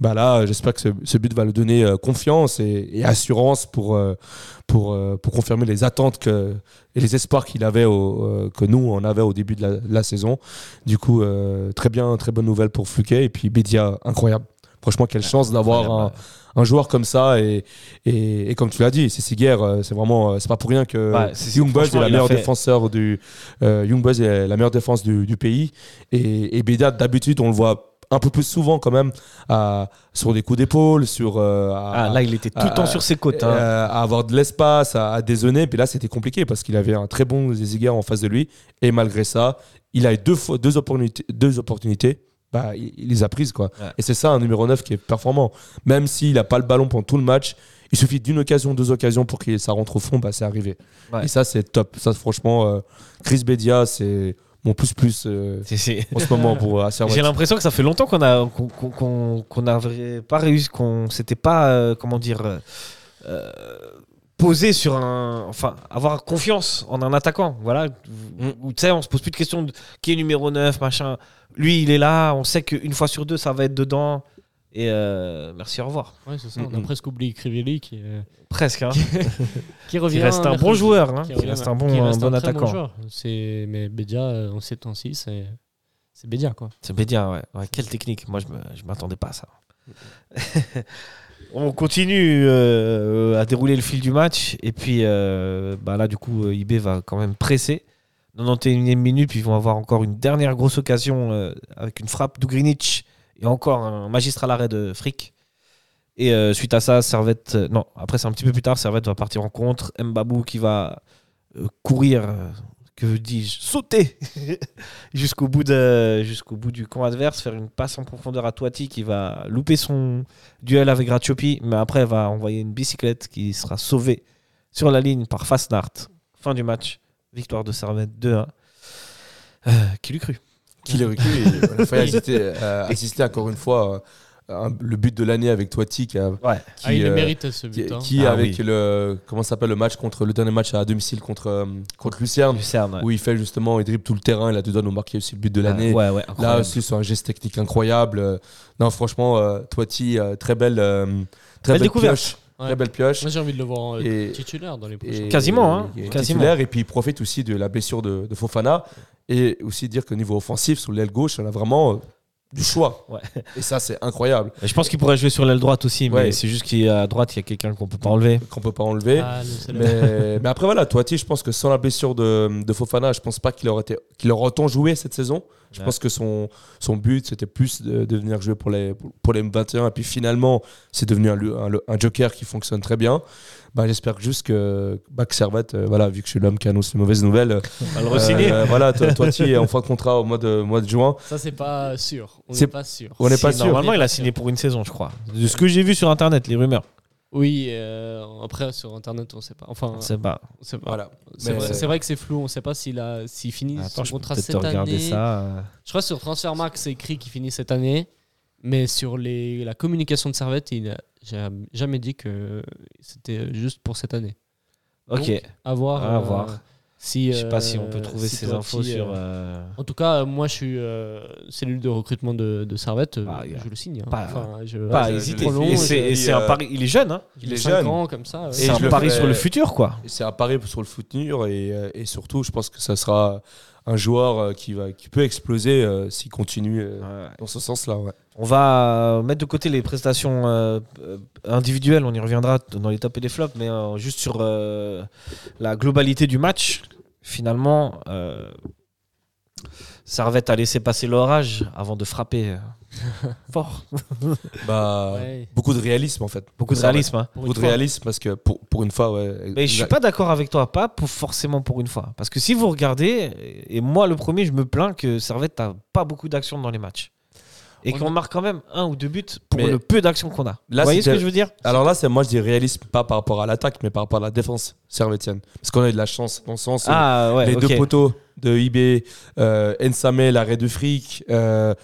Bah là, j'espère que ce, ce but va lui donner euh, confiance et, et assurance pour, euh, pour, euh, pour confirmer les attentes que, et les espoirs qu'il avait au, euh, que nous on avait au début de la, de la saison. Du coup, euh, très bien, très bonne nouvelle pour Fluquet et puis Bédia, incroyable. Franchement, quelle chance d'avoir un, un joueur comme ça et, et, et comme tu l'as dit, c'est Siguer, euh, c'est vraiment, euh, c'est pas pour rien que Ouais, Young Boys est la meilleure fait- défenseur du euh, Young Boys est la meilleure défense du, du pays et, et Bédia d'habitude on le voit un peu plus souvent quand même à- sur des coups d'épaule, sur euh, à- Ah, là, il était tout le temps sur ses côtes. hein. euh, à avoir de l'espace, à, à dézonner. Puis là, c'était compliqué parce qu'il avait un très bon Zéziguer en face de lui. Et malgré ça, il a eu deux, fois, deux opportunités. Deux opportunités bah, il, il les a prises. Quoi. Ouais. Et c'est ça un numéro 9 qui est performant. Même s'il n'a pas le ballon pendant tout le match, il suffit d'une occasion, deux occasions pour que ça rentre au fond, bah, c'est arrivé. Ouais. Et ça, c'est top. Ça, franchement, euh, Chris Bedia, c'est mon plus-plus euh, C'est- c'est- en ce moment pour euh. J'ai l'impression que ça fait longtemps qu'on a qu'on qu'on n'avait pas réussi, qu'on s'était pas euh, comment dire euh, euh, posé sur un, enfin avoir confiance en un attaquant. Voilà, Mm. tu sais, on se pose plus de questions de qui est numéro 9, machin. Lui, il est là, on sait qu'une fois sur deux, ça va être dedans. Et euh, merci, au revoir. Ouais, c'est ça. On a presque oublié Crivelli qui, euh, Presque. Hein. [laughs] [laughs] qui revient. Qui reste un bon joueur, hein, Qui reste un bon, qui un reste bon très attaquant. joueur. C'est mais Bédia euh, en 7 ans 6 c'est c'est Bédia quoi. C'est Bédia, ouais. Ouais, Quelle technique. Moi, je je m'attendais pas à ça. [laughs] On continue euh, à dérouler le fil du match. Et puis bah là, du coup, IB va quand même presser. 91e minute, puis ils vont avoir encore une dernière grosse occasion avec une frappe d'Ugrinic et encore un magistral arrêt de Frick. Et euh, suite à ça, Servette. euh, non, après, c'est un petit peu plus tard. Servette va partir en contre. Mbabou qui va euh, courir. que dis-je Sauter [laughs] jusqu'au bout, de, jusqu'au bout du camp adverse, faire une passe en profondeur à Toiti qui va louper son duel avec Ratiopi, mais après va envoyer une bicyclette qui sera sauvée sur la ligne par Fasnart. Fin du match, victoire de Servette 2-1. Euh, qui l'eût cru? Qui l'aurait cru et On a failli assister, euh, assister encore une fois euh, un- le but de l'année avec Toiti qui, a- Ouais. qui, ah, il le euh, mérite ce qui, but. hein. qui Ah avec oui. le comment s'appelle le match contre le dernier match à domicile contre euh, contre Lucerne Lucerne. ouais. où il fait justement il dribble tout le terrain il a deux doigts nous marquer aussi le but de l'année ouais, ouais, Là aussi, c'est un geste technique incroyable. Euh, Non, franchement, euh, Toiti, euh, très belle, euh, très Belle pioche. Ouais. Très belle pioche. Moi j'ai envie de le voir en euh, Et- titulaire dans les Et- prochains. Quasiment, hein, et- et quasiment. titulaire, et puis il profite aussi de la blessure de, de Fofana. Et aussi dire qu'au niveau offensif, sur l'aile gauche, on a vraiment euh, du choix. [laughs] Ouais. Et ça, c'est incroyable. Et je pense qu'il pourrait jouer sur l'aile droite aussi, mais Ouais. c'est juste qu'à droite, il y a quelqu'un qu'on peut pas enlever. Qu'on peut pas enlever. Ah, mais, [laughs] mais après, voilà, Toiti, je pense que sans la blessure de, de Fofana, je pense pas qu'il aurait, été- qu'il aurait autant joué cette saison. Je Ouais. pense que son, son but, c'était plus de, de venir jouer pour les, pour les M21. Et puis finalement, c'est devenu un, un- un joker qui fonctionne très bien. Bah, J'espère juste que, bah, que Servette, euh, voilà, vu que je suis l'homme qui annonce les mauvaises nouvelles, [laughs] va le re-signer. euh, voilà, To- Toiti est en fin de contrat au mois de, mois de juin. Ça c'est pas sûr. On C'est- n'est pas sûr. On n'est Si, pas sûr. Normalement, il a signé pour une saison, je crois. De ce que j'ai vu sur internet, les rumeurs. Oui, euh, après sur internet on sait pas. Enfin, pas. on sait pas. Voilà. C'est vrai, que c'est flou, on sait pas s'il a s'il finit Attends, son contrat cette année. ça. euh. Je crois que sur Transfermarkt c'est écrit qu'il finit cette année, mais sur les, la communication de Servette, il a j'ai jamais dit que c'était juste pour cette année. Ok. Donc, À voir. À euh, voir. Si, je sais pas si on euh, peut trouver si ces infos sur. euh, euh, En tout cas, moi je suis euh, cellule de recrutement de, de Servette, euh, Bah, je le signe. hein. pas- Enfin, je, Pas hésiter. Et c'est un euh, pari. Il est jeune, hein il il est est 5 jeune. ans comme ça. ouais. C'est je un pari sur le futur, quoi. Et C'est un pari sur le futur et, euh, et surtout, je pense que ça sera un joueur euh, qui, va, qui peut exploser euh, s'il continue euh, dans ce sens-là. Ouais. On va euh, mettre de côté les prestations euh, euh, individuelles, on y reviendra dans les tops et les flops, mais euh, juste sur euh, la globalité du match. Finalement, euh, Servette a laissé passer l'orage avant de frapper euh, [laughs] fort. [laughs] Bah, Ouais. Beaucoup de réalisme en fait. Beaucoup de réalisme. hein. Beaucoup de fois. réalisme parce que pour, pour une fois, ouais. Mais je suis pas d'accord avec toi, pas pour, forcément pour une fois. Parce que si vous regardez, et moi le premier, je me plains que Servette n'a pas beaucoup d'actions dans les matchs. Et On qu'on marque quand même un ou deux buts pour Mais le peu d'actions qu'on a. là, vous voyez ce que je veux dire? Alors là, c'est moi je dis réalisme pas par rapport à l'attaque, mais par rapport à la défense servétienne. Parce qu'on a eu de la chance dans le sens Ah ouais, les deux poteaux de IB, euh, Nsame, l'arrêt de fric. euh,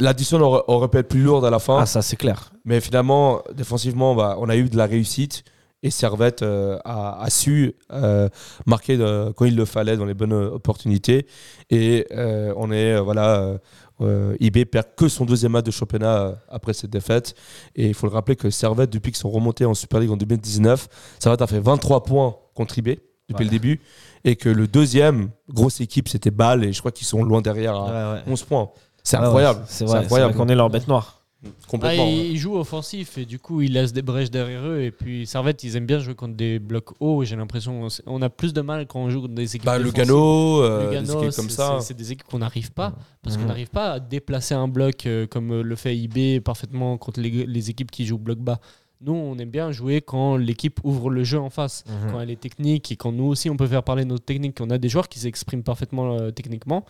L'addition aurait, aurait pu être plus lourde à la fin. Ah ça c'est clair. Mais finalement, défensivement, bah, on a eu de la réussite. Et Servette euh, a, a su euh, marquer de- quand il le fallait dans les bonnes opportunités. Et euh, on est, voilà, euh, euh, IB perd que son deuxième match de championnat euh, après cette défaite. Et il faut le rappeler que Servette, depuis qu'ils sont remontés en Super League en 2019, Servette a fait 23 points contre IB depuis Ouais. le début. Et que le deuxième, grosse équipe, c'était Bâle. Et je crois qu'ils sont loin derrière à Ouais, ouais. 11 points. C'est incroyable. c'est vrai, incroyable. qu'on est leur bête noire. Ah, Complètement. ils, ouais. ils jouent offensif et du coup ils laissent des brèches derrière eux et puis Servette ils aiment bien jouer contre des blocs hauts j'ai l'impression on a plus de mal quand on joue contre des équipes Bah. Lugano, euh, Lugano, des équipes comme c'est- ça. c'est- c'est des équipes qu'on n'arrive pas parce qu'on n'arrive pas à déplacer un bloc euh, comme euh, le fait IB parfaitement contre les, les équipes qui jouent bloc bas nous on aime bien jouer quand l'équipe ouvre le jeu en face Mhm. quand elle est technique et quand nous aussi on peut faire parler notre technique. On a des joueurs qui s'expriment parfaitement euh, techniquement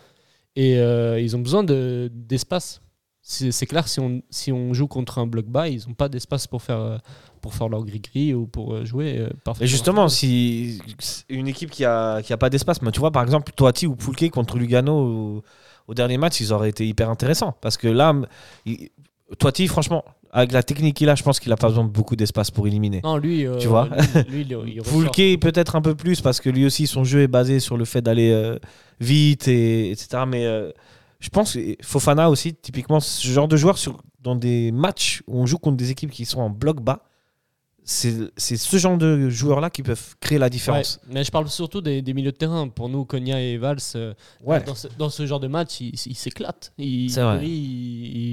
et ils ont besoin de- d'espace. C'est clair, si on, si on joue contre un bloc bas, ils n'ont pas d'espace pour faire, euh, pour faire leur gris-gris ou pour euh, jouer euh, parfaitement. Et justement, si une équipe qui a, qui a pas d'espace, mais tu vois par exemple Toiti ou Poulke contre Lugano au, dernier match, ils auraient été hyper intéressants. Parce que là, il- Toiti, franchement, avec la technique qu'il a, je pense qu'il a pas besoin de beaucoup d'espace pour éliminer. Non, lui, euh, Tu vois lui, lui, il. [laughs] Poulke peut-être un peu plus parce que lui aussi son jeu est basé sur le fait d'aller euh, vite et etc. Mais euh, je pense que Fofana aussi typiquement ce genre de joueur sur, dans des matchs où on joue contre des équipes qui sont en bloc bas, c'est ce genre de joueurs là qui peuvent créer la Ouais, différence. mais je parle surtout des, des milieux de terrain. Pour nous, Konya et Valls, euh, Ouais. dans, ce, dans ce genre de match, ils s'éclatent. Ils, ils,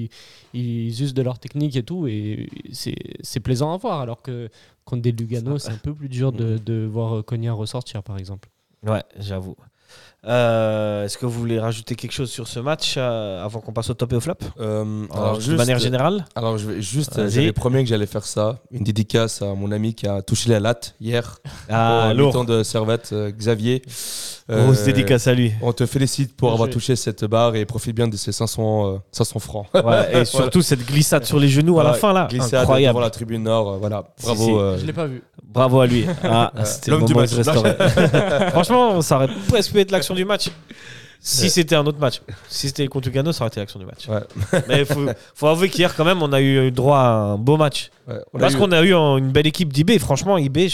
ils- ils usent de leur technique et tout, et c'est c'est plaisant à voir. Alors que contre des Lugano, c'est un peu plus dur de, de voir Konya ressortir, par exemple. Ouais, j'avoue. Euh, Est-ce que vous voulez rajouter quelque chose sur ce match euh, avant qu'on passe au top et au flop Euh, Alors, alors, De juste, manière générale alors je vais juste, j'avais promis que j'allais faire ça. Une dédicace à mon ami qui a touché la latte hier. Ah, au mi-temps de Servette, euh, Xavier. Grosse dédicace à lui. On te félicite pour Bien avoir joué. touché cette barre et profite bien de ces 500, euh, 500 francs. Ouais, et [laughs] surtout cette glissade sur les genoux à la fin là. Glissade Incroyable. devant la tribune nord. euh, voilà. Si, Bravo. si. euh, Je l'ai pas vu. Bravo à lui. Ah, c'était le l'homme du match. [laughs] Franchement, ça aurait presque pu être l'action du match. Si c'était un autre match. Si c'était contre Lugano, ça aurait été l'action du match. Ouais. [laughs] Mais il faut, faut avouer qu'hier, quand même, on a eu droit à un beau match. ouais, Parce qu'on a eu un- une belle équipe d'IB. Franchement, IB,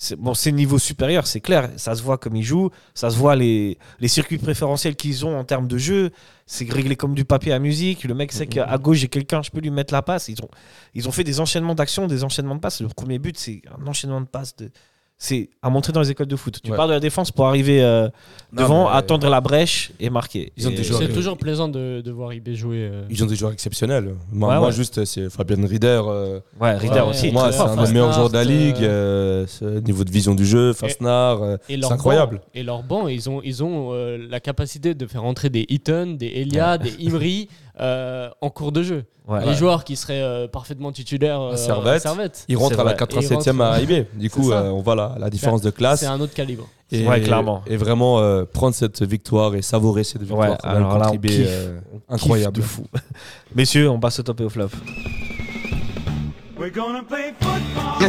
c'est bon, niveau supérieur, c'est clair. Ça se voit comme ils jouent, ça se voit les, les circuits préférentiels qu'ils ont en termes de jeu. C'est réglé comme du papier à musique. Le mec sait Mm, qu'à gauche, j'ai quelqu'un, je peux lui mettre la passe. Ils ont, ils ont fait des enchaînements d'actions, des enchaînements de passes. Le premier but, c'est un enchaînement de passes. De, c'est à montrer dans les écoles de foot. Tu Ouais. pars de la défense pour arriver euh, Non, devant, mais- attendre la brèche et marquer. C'est euh, toujours plaisant de, de voir IB jouer. euh, Ils ont des joueurs exceptionnels. Moi, Ouais, moi, ouais. juste, c'est Fabien Rieder. euh, Ouais, Rieder Ouais, aussi. moi, c'est un des meilleurs joueurs de la ligue. euh, niveau de vision du jeu, Fastnard. euh, Et c'est leur incroyable. banc- et leur banc, ils ont, ils ont euh, la capacité de faire entrer des Eaton, des Elia, des Imri [laughs] euh, en cours de jeu. Ouais. Les joueurs qui seraient euh, parfaitement titulaires euh, À Servette. Servette. Il rentre C'est à la vrai. 87e à IB. Du coup, euh, on voit la, la différence de classe. C'est un autre calibre. Et, Ouais, clairement. Et vraiment euh, prendre cette victoire et savourer cette victoire Ouais, alors là, contre on IB, kiffe. euh, On kiffe incroyable. de fou. [laughs] Messieurs, on passe au top et au flop.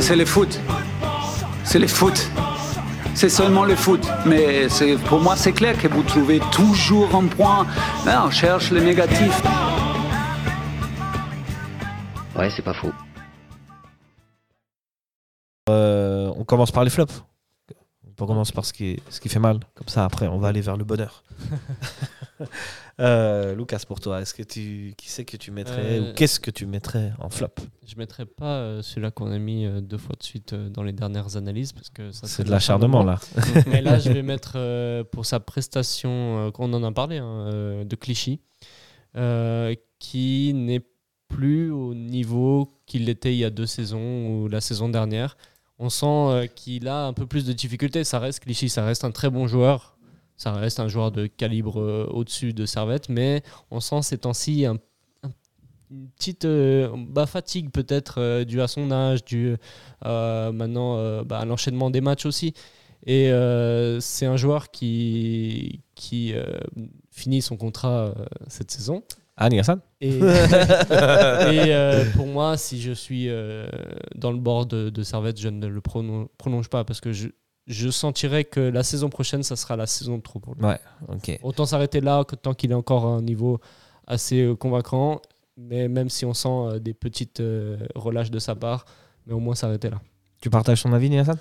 C'est le foot. C'est le foot. C'est seulement le foot. Mais pour moi, c'est clair que vous trouvez toujours un point. Là, on cherche le négatif. Ouais, c'est pas faux. Euh, on commence par les flops. On commence par ce qui, ce qui fait mal. Comme ça, après, on va aller vers le bonheur. [laughs] Euh, Lucas, pour toi, est-ce que tu, qui c'est que tu mettrais Euh, ou qu'est-ce que tu mettrais en flop? Je mettrais pas euh, celui-là qu'on a mis euh, deux fois de suite euh, dans les dernières analyses parce que ça C'est de l'acharnement là. [laughs] Mais là, je vais mettre euh, pour sa prestation, euh, qu'on en a parlé, hein, euh, de Clichy, euh, qui n'est plus au niveau qu'il était il y a deux saisons ou la saison dernière. On sent euh, qu'il a un peu plus de difficultés. Ça reste Clichy, ça reste un très bon joueur. Ça reste un joueur de calibre euh, au-dessus de Servette, mais on sent ces temps-ci un- un- une petite euh, bah, fatigue peut-être euh, due à son âge, due euh, maintenant bah, à l'enchaînement des matchs aussi. Et c'est un joueur qui, qui finit son contrat cette saison. Anne Hassan? Et, [laughs] et, pour moi, si je suis dans le bord de, de Servette, je ne le prolonge pas parce que je, je sentirais que la saison prochaine, ça sera la saison de trop pour lui. Ouais, ok. Autant s'arrêter là tant qu'il est encore à un niveau assez euh, convaincant. Mais même si on sent euh, des petites euh, relâches de sa part, mais au moins s'arrêter là. Tu partages ton avis, Hassan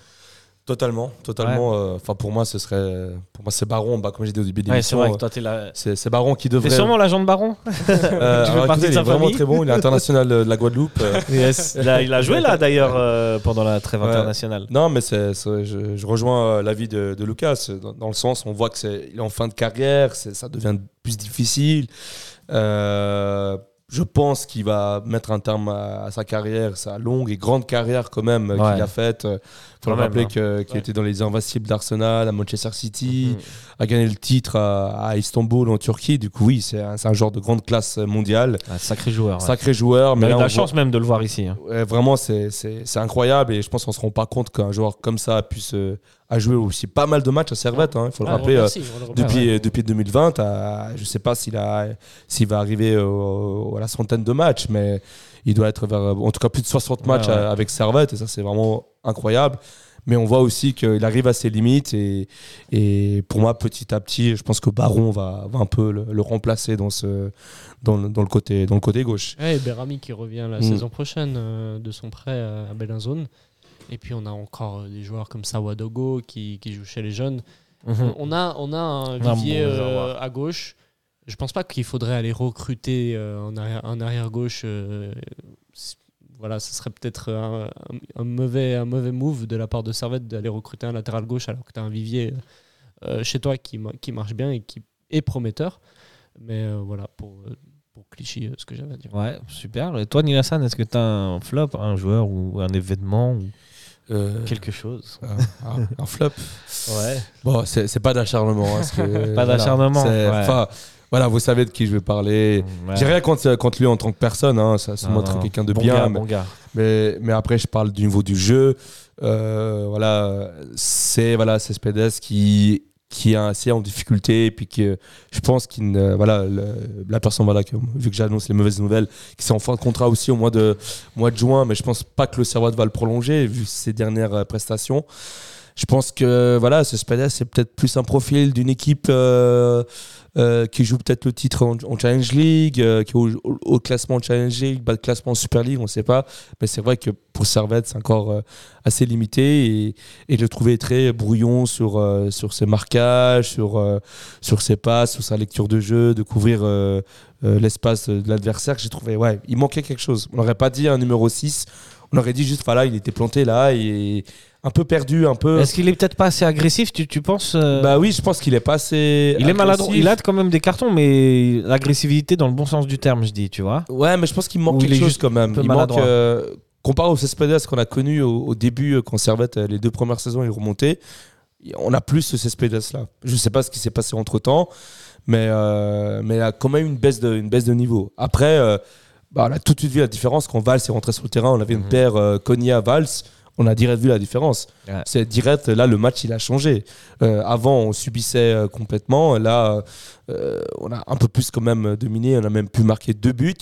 Totalement, totalement. euh, Enfin, pour moi, ce serait, pour moi, c'est Baron. Bah, comme j'ai dit au début de Ouais, c'est l'émission, vrai euh, que toi, t'es la... c'est c'est Baron qui devrait. sûrement l'agent de Baron [laughs] [laughs] Euh, Tu fais alors, partie écoutez, de il est vraiment très bon. Il est international de la Guadeloupe. euh, [laughs] Yes. Il a, il a joué là d'ailleurs euh, pendant la trêve Ouais. internationale. Non, mais c'est, c'est- je, je rejoins euh, l'avis de, de Lucas, dans, dans le sens on voit qu'il est en fin de carrière, c'est- ça devient plus difficile. Euh, je pense qu'il va mettre un terme à, sa carrière, sa longue et grande carrière quand même euh, Ouais. qu'il a faite. Il faut Quand le rappeler hein. qu'il Ouais. était dans les Invincibles d'Arsenal, à Manchester City, Mhm. a gagné le titre à, à Istanbul en Turquie. Du coup, oui, c'est un, un joueur de grande classe mondiale. Un sacré joueur. ouais. Sacré joueur, Mais mais il a là, de la voit- chance même de le voir ici. hein. Vraiment, c'est- incroyable et je pense qu'on se rend pas compte qu'un joueur comme ça puisse euh, a joué aussi pas mal de matchs à Servette. Il faut le Ah, rappeler. euh, remercie, le depuis, euh, depuis 2020, à- je sais pas s'il va arriver au- à la centaine de matchs, mais il doit être vers, en tout cas plus de 60 Ouais, matchs ouais. euh, avec Servette et ça c'est vraiment incroyable. Mais on voit aussi qu'il arrive à ses limites et, et pour moi petit à petit, je pense que Baron va, va un peu le, le remplacer dans, ce, dans, le, dans le côté, dans le côté gauche. Et Berami qui revient la Mm. saison prochaine de son prêt à Bellinzone. Et puis on a encore euh, des joueurs comme Sawadogo qui, qui jouent chez les jeunes. Mhm. On a, on a un On a un vivier bon euh, à gauche. Je pense pas qu'il faudrait aller recruter euh, en arrière, en arrière gauche. euh, voilà, ce serait peut-être un, mauvais, un mauvais move de la part de Servette d'aller recruter un latéral gauche alors que tu as un vivier euh, chez toi qui, qui marche bien et qui est prometteur. Mais euh, voilà, pour, euh, pour Clichy, euh, ce que j'avais à dire. Ouais, super. Et toi, Nilassan, est-ce que tu as un flop, un joueur ou un événement ou Euh, quelque chose un, un- un flop. Ouais. Bon, c'est pas d'acharnement. hein, [laughs] Pas d'acharnement, ouais. Enfin, voilà, vous savez de qui je vais parler. Ouais. J'ai rien contre, contre lui en tant que personne. Hein, ça se montre quelqu'un de Bon bien. gars, mais, bon gars. mais, mais après, je parle du niveau du jeu. Euh, voilà, c'est voilà, c'est Spedes qui qui est assez en difficulté et puis que je pense qu'il ne- voilà la personne voilà que, vu que j'annonce les mauvaises nouvelles qui sont en fin de contrat aussi au mois de mois de juin mais je pense pas que le Servette va le prolonger vu ses dernières euh, prestations je pense que voilà ce Spedes c'est peut-être plus un profil d'une équipe euh, euh, qui joue peut-être le titre en, en Challenge League euh, qui est au, au- au classement Challenge League bas de classement Super League on sait pas mais c'est vrai que pour Servette c'est encore euh, assez limité et, et je le trouvais très brouillon sur, euh, sur ses marquages, sur, euh, sur ses passes, sur sa lecture de jeu, de couvrir l'espace de l'adversaire. J'ai trouvé, ouais, il manquait quelque chose. On n'aurait pas dit un numéro 6, on aurait dit juste, voilà, il était planté là et un peu perdu, un peu. Est-ce qu'il est peut-être pas assez agressif, tu, tu penses euh, Bah oui, je pense qu'il est pas assez. Il est maladroit. Il a quand même des cartons, mais l'agressivité dans le bon sens du terme, je dis, tu vois. Ouais, mais je pense qu'il manque Ou il quelque est chose juste quand même. Il manque. euh, comparé au Cespedes qu'on a connu au, au début, euh, quand Servette, les deux premières saisons, il remontait. On a plus ce Cespedes là. Je sais pas ce qui s'est passé entre temps, mais, euh, mais il a quand même une baisse de, une baisse de niveau. Après, bah, on a tout de suite vu la différence quand Valls est rentré sur le terrain. On avait une Mhm. paire euh, Konya-Valls. On a direct vu la différence. Ouais. C'est direct, là, le match, il a changé. Euh, avant, on subissait euh, complètement. Là, euh, on a un peu plus quand même dominé. On a même pu marquer deux buts.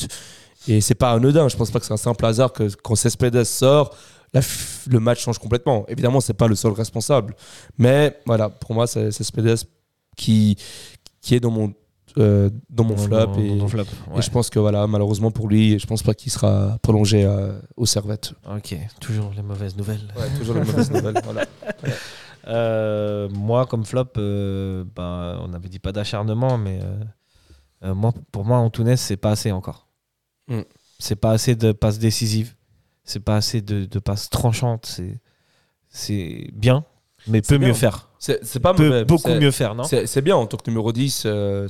Et c'est pas anodin. Je pense pas que c'est un simple hasard que quand Cespedes sort, la le match change complètement. Évidemment, c'est pas le seul responsable. Mais voilà, pour moi, c'est Cespedes qui, qui est dans mon, euh, dans mon flop. Dans- et, dans je pense que voilà, malheureusement pour lui, je pense pas qu'il sera prolongé euh, au Servette. Ok, toujours les mauvaises nouvelles. toujours la mauvaise nouvelle. Voilà. [laughs] Euh, moi, comme flop, ben, on avait dit pas d'acharnement, mais moi, pour moi, Antunes, c'est pas assez encore. Mm. C'est pas assez de passes décisives. C'est pas assez de, de passes tranchantes. C'est, bien, mais peut bien. mieux faire. C'est pas Peut mauvais. beaucoup mieux faire, non? C'est bien en tant que numéro 10. euh,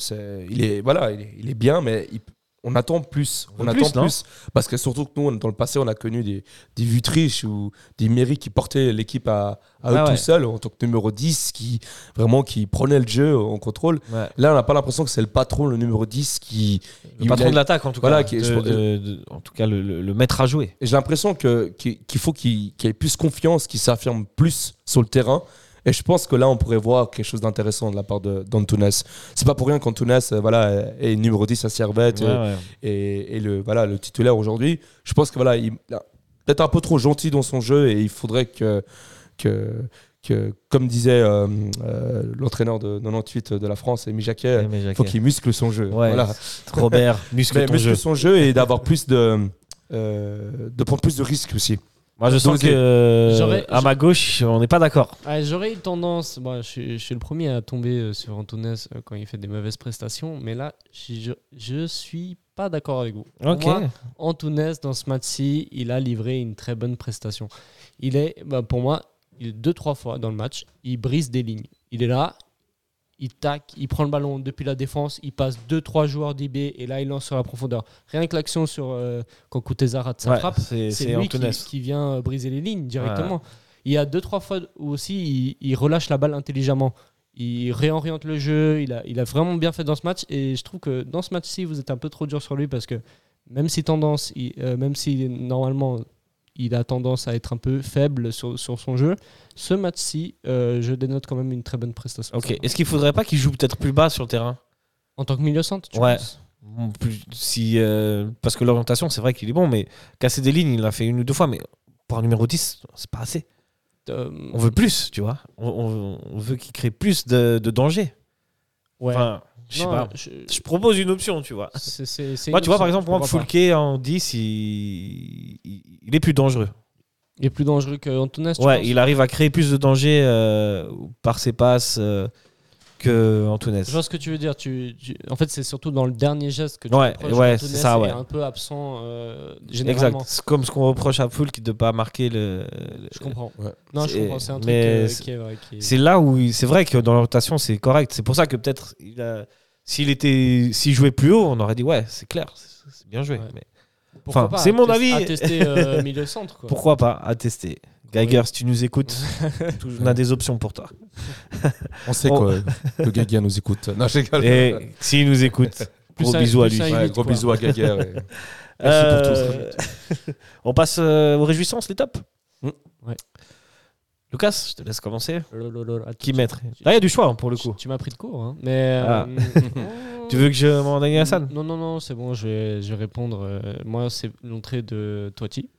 il, est, voilà, il, est, il est bien, mais il- on attend plus. On attend plus. Parce que surtout que nous, dans le passé, on a connu des, des Vutriches ou des mairies qui portaient l'équipe à, à eux Ah ouais. tout seuls en tant que numéro 10, qui vraiment qui prenait le jeu en contrôle. Ouais. Là, on n'a pas l'impression que c'est le patron, le numéro 10, qui. Le patron a- de l'attaque, en tout Voilà, cas. qui- De- je- de- de- en tout cas, le, le- le maître à jouer. J'ai l'impression qu'il faut qu'il qu'il ait plus confiance, qu'il s'affirme plus sur le terrain. Et je pense que là, on pourrait voir quelque chose d'intéressant de la part d'Antunes. C'est pas pour rien qu'Antunes euh, voilà, est numéro 10 à Servette Ouais, euh, ouais. et, et le, voilà, le titulaire aujourd'hui. Je pense que voilà, il est peut-être un peu trop gentil dans son jeu et il faudrait que, que, que comme disait euh, euh, l'entraîneur de 98 de la France, Jacquet, Aimé il Jacquet. faut qu'il muscle son jeu. Ouais, Voilà. Robert, [laughs] muscle ton muscle jeu. son jeu et d'avoir plus de, euh, de prendre plus de risques aussi. Moi, je sens Doser. que à ma gauche, on n'est pas d'accord. Ouais, J'aurais eu tendance, bon, je, suis, je suis le premier à tomber euh, sur Antunes euh, quand il fait des mauvaises prestations, mais là, je, je suis pas d'accord avec vous. Pour moi, Antunes, dans ce match-ci, il a livré une très bonne prestation. Il est, bah, pour moi, il, deux, trois fois dans le match, il brise des lignes. Il est là, il tac, il prend le ballon depuis la défense, il passe deux, trois joueurs d'IB et là, il lance sur la profondeur. Rien que l'action sur euh, quand Kouteza rate sa Ouais, frappe, c'est lui qui, qui vient euh, briser les lignes directement. Il y a deux, trois fois où aussi il, il relâche la balle intelligemment. Il réoriente le jeu. Il a, il a vraiment bien fait dans ce match. Et je trouve que dans ce match-ci, vous êtes un peu trop dur sur lui parce que même si tendance, il- euh, même si normalement il a tendance à être un peu faible sur, sur son jeu, ce match-ci, euh, je dénote quand même une très bonne prestation. Ok. Est-ce qu'il faudrait pas qu'il joue peut-être plus bas sur le terrain? En tant que milieu centre, tu Ouais. penses? Bon, plus- si, euh, Parce que l'orientation, c'est vrai qu'il est bon, mais casser des lignes, il l'a fait une ou deux fois, mais pour un numéro 10, c'est pas assez. Euh, On veut plus, tu vois. On, on- on veut qu'il crée plus de, de danger. ouais. Enfin, je sais Non, pas. je- Je propose une option, tu vois. Moi, tu vois, par exemple, moi. Foulke en 10, il, est plus dangereux. Il est plus dangereux tu Ouais, penses il arrive à créer plus de danger euh, par ses passes euh, que Antunes. Je vois ce que tu veux dire. Tu, tu- En fait, c'est surtout dans le dernier geste que tu Ouais, reproches ouais, c'est ça, est ouais. un peu absent euh, Exact. généralement. C'est comme ce qu'on reproche à Foulke de ne pas marquer le. le- Je comprends. Ouais. Non, je C'est- comprends. C'est un truc mais euh, qui est, qui C'est là où il- c'est vrai que dans la rotation c'est correct. C'est pour ça que peut-être il a- s'il était s'il jouait plus haut, on aurait dit ouais c'est clair, c'est bien joué. Ouais. Mais Pourquoi enfin, c'est mon avis. À tester euh, [laughs] milieu centre. Quoi. pourquoi pas à tester. Geiger, si tu nous écoutes, [laughs] on a des options pour toi. On sait On- que le Gaga nous écoute. Non. Et s'il nous écoute, gros bisous à lui. Ouais, gros quoi. bisous à Gaga. et- [laughs] Merci Euh, on passe euh, aux réjouissances, les tops Mm. Ouais. Lucas, je te laisse commencer. Lololol, Qui mettre Là, il y a du choix hein, pour le coup. tu m'as pris de court, hein. mais. Ah. euh, [laughs] Tu veux que je m'en aille à Hassan Non, non, non, c'est bon, je vais, je vais répondre. euh, moi, c'est l'entrée de Toiti.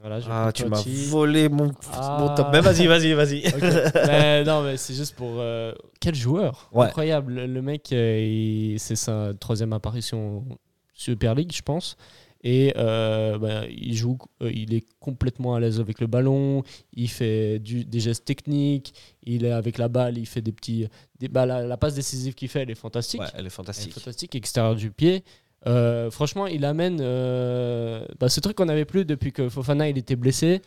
Voilà, Ah, tu m'as volé mon, Ah. mon top. Mais vas-y, vas-y, vas-y. [laughs] [laughs] Non, mais c'est juste pour. euh, quel joueur Ouais. Incroyable. Le, mec, euh, c'est sa troisième apparition Super League, je pense. Et euh, bah, il joue, il est complètement à l'aise avec le ballon. Il fait du- des gestes techniques. Il est avec la balle, il fait des petits. Des, bah, la, la passe décisive qu'il fait, elle est fantastique. Ouais, elle est Elle est fantastique. fantastique, extérieur du pied. Euh, franchement, il amène euh, bah, ce truc qu'on n'avait plus depuis que Fofana il était blessé.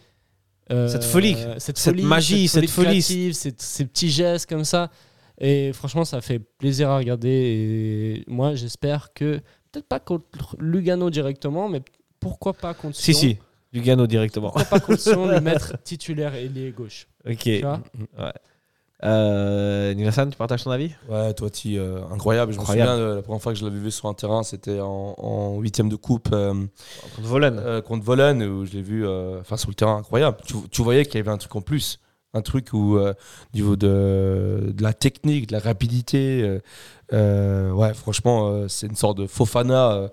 Euh, Cette folie, cette, cette folie, magie, cette folie. cette- ces petits gestes comme ça. Et franchement, ça fait plaisir à regarder. Et moi, j'espère que, peut-être pas contre Lugano directement, mais pourquoi pas contre Si, Sion. si, Lugano directement. Pourquoi pas contre Sion, le [laughs] mettre titulaire ailier gauche. Ok. Tu vois Euh, Nilassan, tu partages ton avis? Ouais, Toiti, euh, incroyable. Je Incroyable. me souviens, de la première fois que je l'avais vu sur un terrain, c'était en, huitième de coupe euh, Contre Volen. euh, contre Volen, où je l'ai vu euh, enfin, sur le terrain, incroyable. Tu, tu voyais qu'il y avait un truc en plus. Un truc où, euh, au niveau de, de la technique, de la rapidité, euh, ouais, franchement, euh, c'est une sorte de Fofana. euh,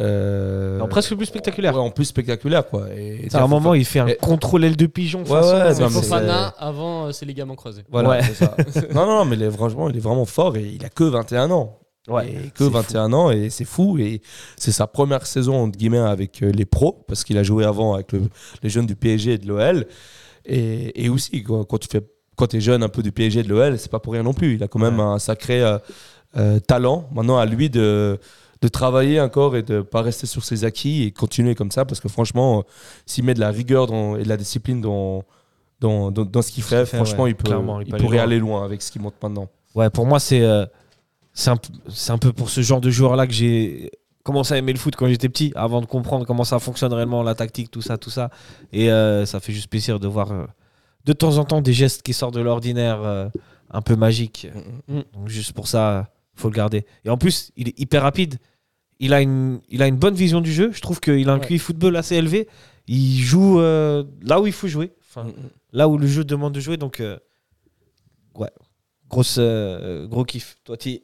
euh, Non, presque plus spectaculaire. ouais, en plus spectaculaire, quoi. Et, à un moment, il fait un Et- contrôle aile de pigeon. Ouais, façon- ouais, C'est non, Fofana avant euh, ses ligaments croisés. Voilà, Ouais. c'est ça. [laughs] non, non, mais franchement, il est vraiment fort et il a que 21 ans. Ouais, Et que c'est 21 ans et c'est fou. Et c'est sa première saison, entre guillemets, avec les pros, parce qu'il a joué avant avec le- les jeunes du PSG et de l'OL. Et, et aussi, quoi, quand tu fais, quand tu es jeune un peu du PSG et de l'OL, c'est pas pour rien non plus. Il a quand même un sacré euh, talent. Maintenant, à lui de, de travailler encore et de pas rester sur ses acquis et continuer comme ça, parce que franchement, euh, s'il met de la rigueur dans- et de la discipline dans, dans, dans, dans ce qu'il fait, fait, franchement, ouais. il, peut, il il peut aller pourrait loin. aller loin avec ce qu'il monte maintenant. Ouais, pour moi, c'est euh, c'est un, un peu pour ce genre de joueur-là que j'ai commencé à aimer le foot quand j'étais petit, avant de comprendre comment ça fonctionne réellement, la tactique, tout ça, tout ça. Et ça fait juste plaisir de voir de temps en temps des gestes qui sortent de l'ordinaire, un peu magiques. Mm. Donc juste pour ça, faut le garder. Et en plus, il est hyper rapide. Il a une, il a une bonne vision du jeu. Je trouve qu'il a un Ouais. QI football assez élevé. Il joue euh, là où il faut jouer. Enfin, Mm, là où le jeu demande de jouer. Donc, euh, ouais, grosse, euh, gros kiff. Toi, tu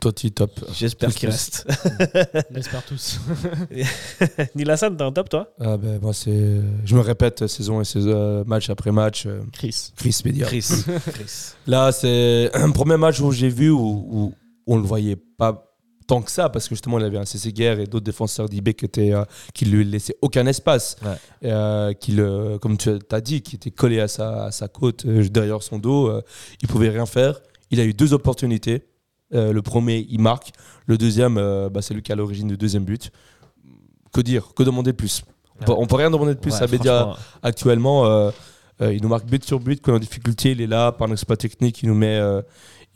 Totti, top. j'espère qu'il reste. [laughs] On l'espère tous. [laughs] Nilassan, t'es en top, toi? Ah ben, moi, c'est... Je me répète saison et saison, match après match. Chris. Chris Media. Chris. [laughs] Chris. Là, c'est un premier match où j'ai vu où, où on le voyait pas tant que ça parce que justement il avait un CC Guerre et d'autres défenseurs d'IB qui étaient euh, qui lui laissaient aucun espace Ouais. euh, qui le comme tu as dit qui était collé à sa, à sa côte euh, derrière son dos il pouvait rien faire il a eu deux opportunités le premier il marque le deuxième bah, c'est lui qui à l'origine du deuxième but que dire? Que demander de plus? On, peut, on peut rien demander de plus Ouais, à Bédia actuellement, il nous marque but sur but. Quand en difficulté, il est là. Par un exploit technique, il nous met.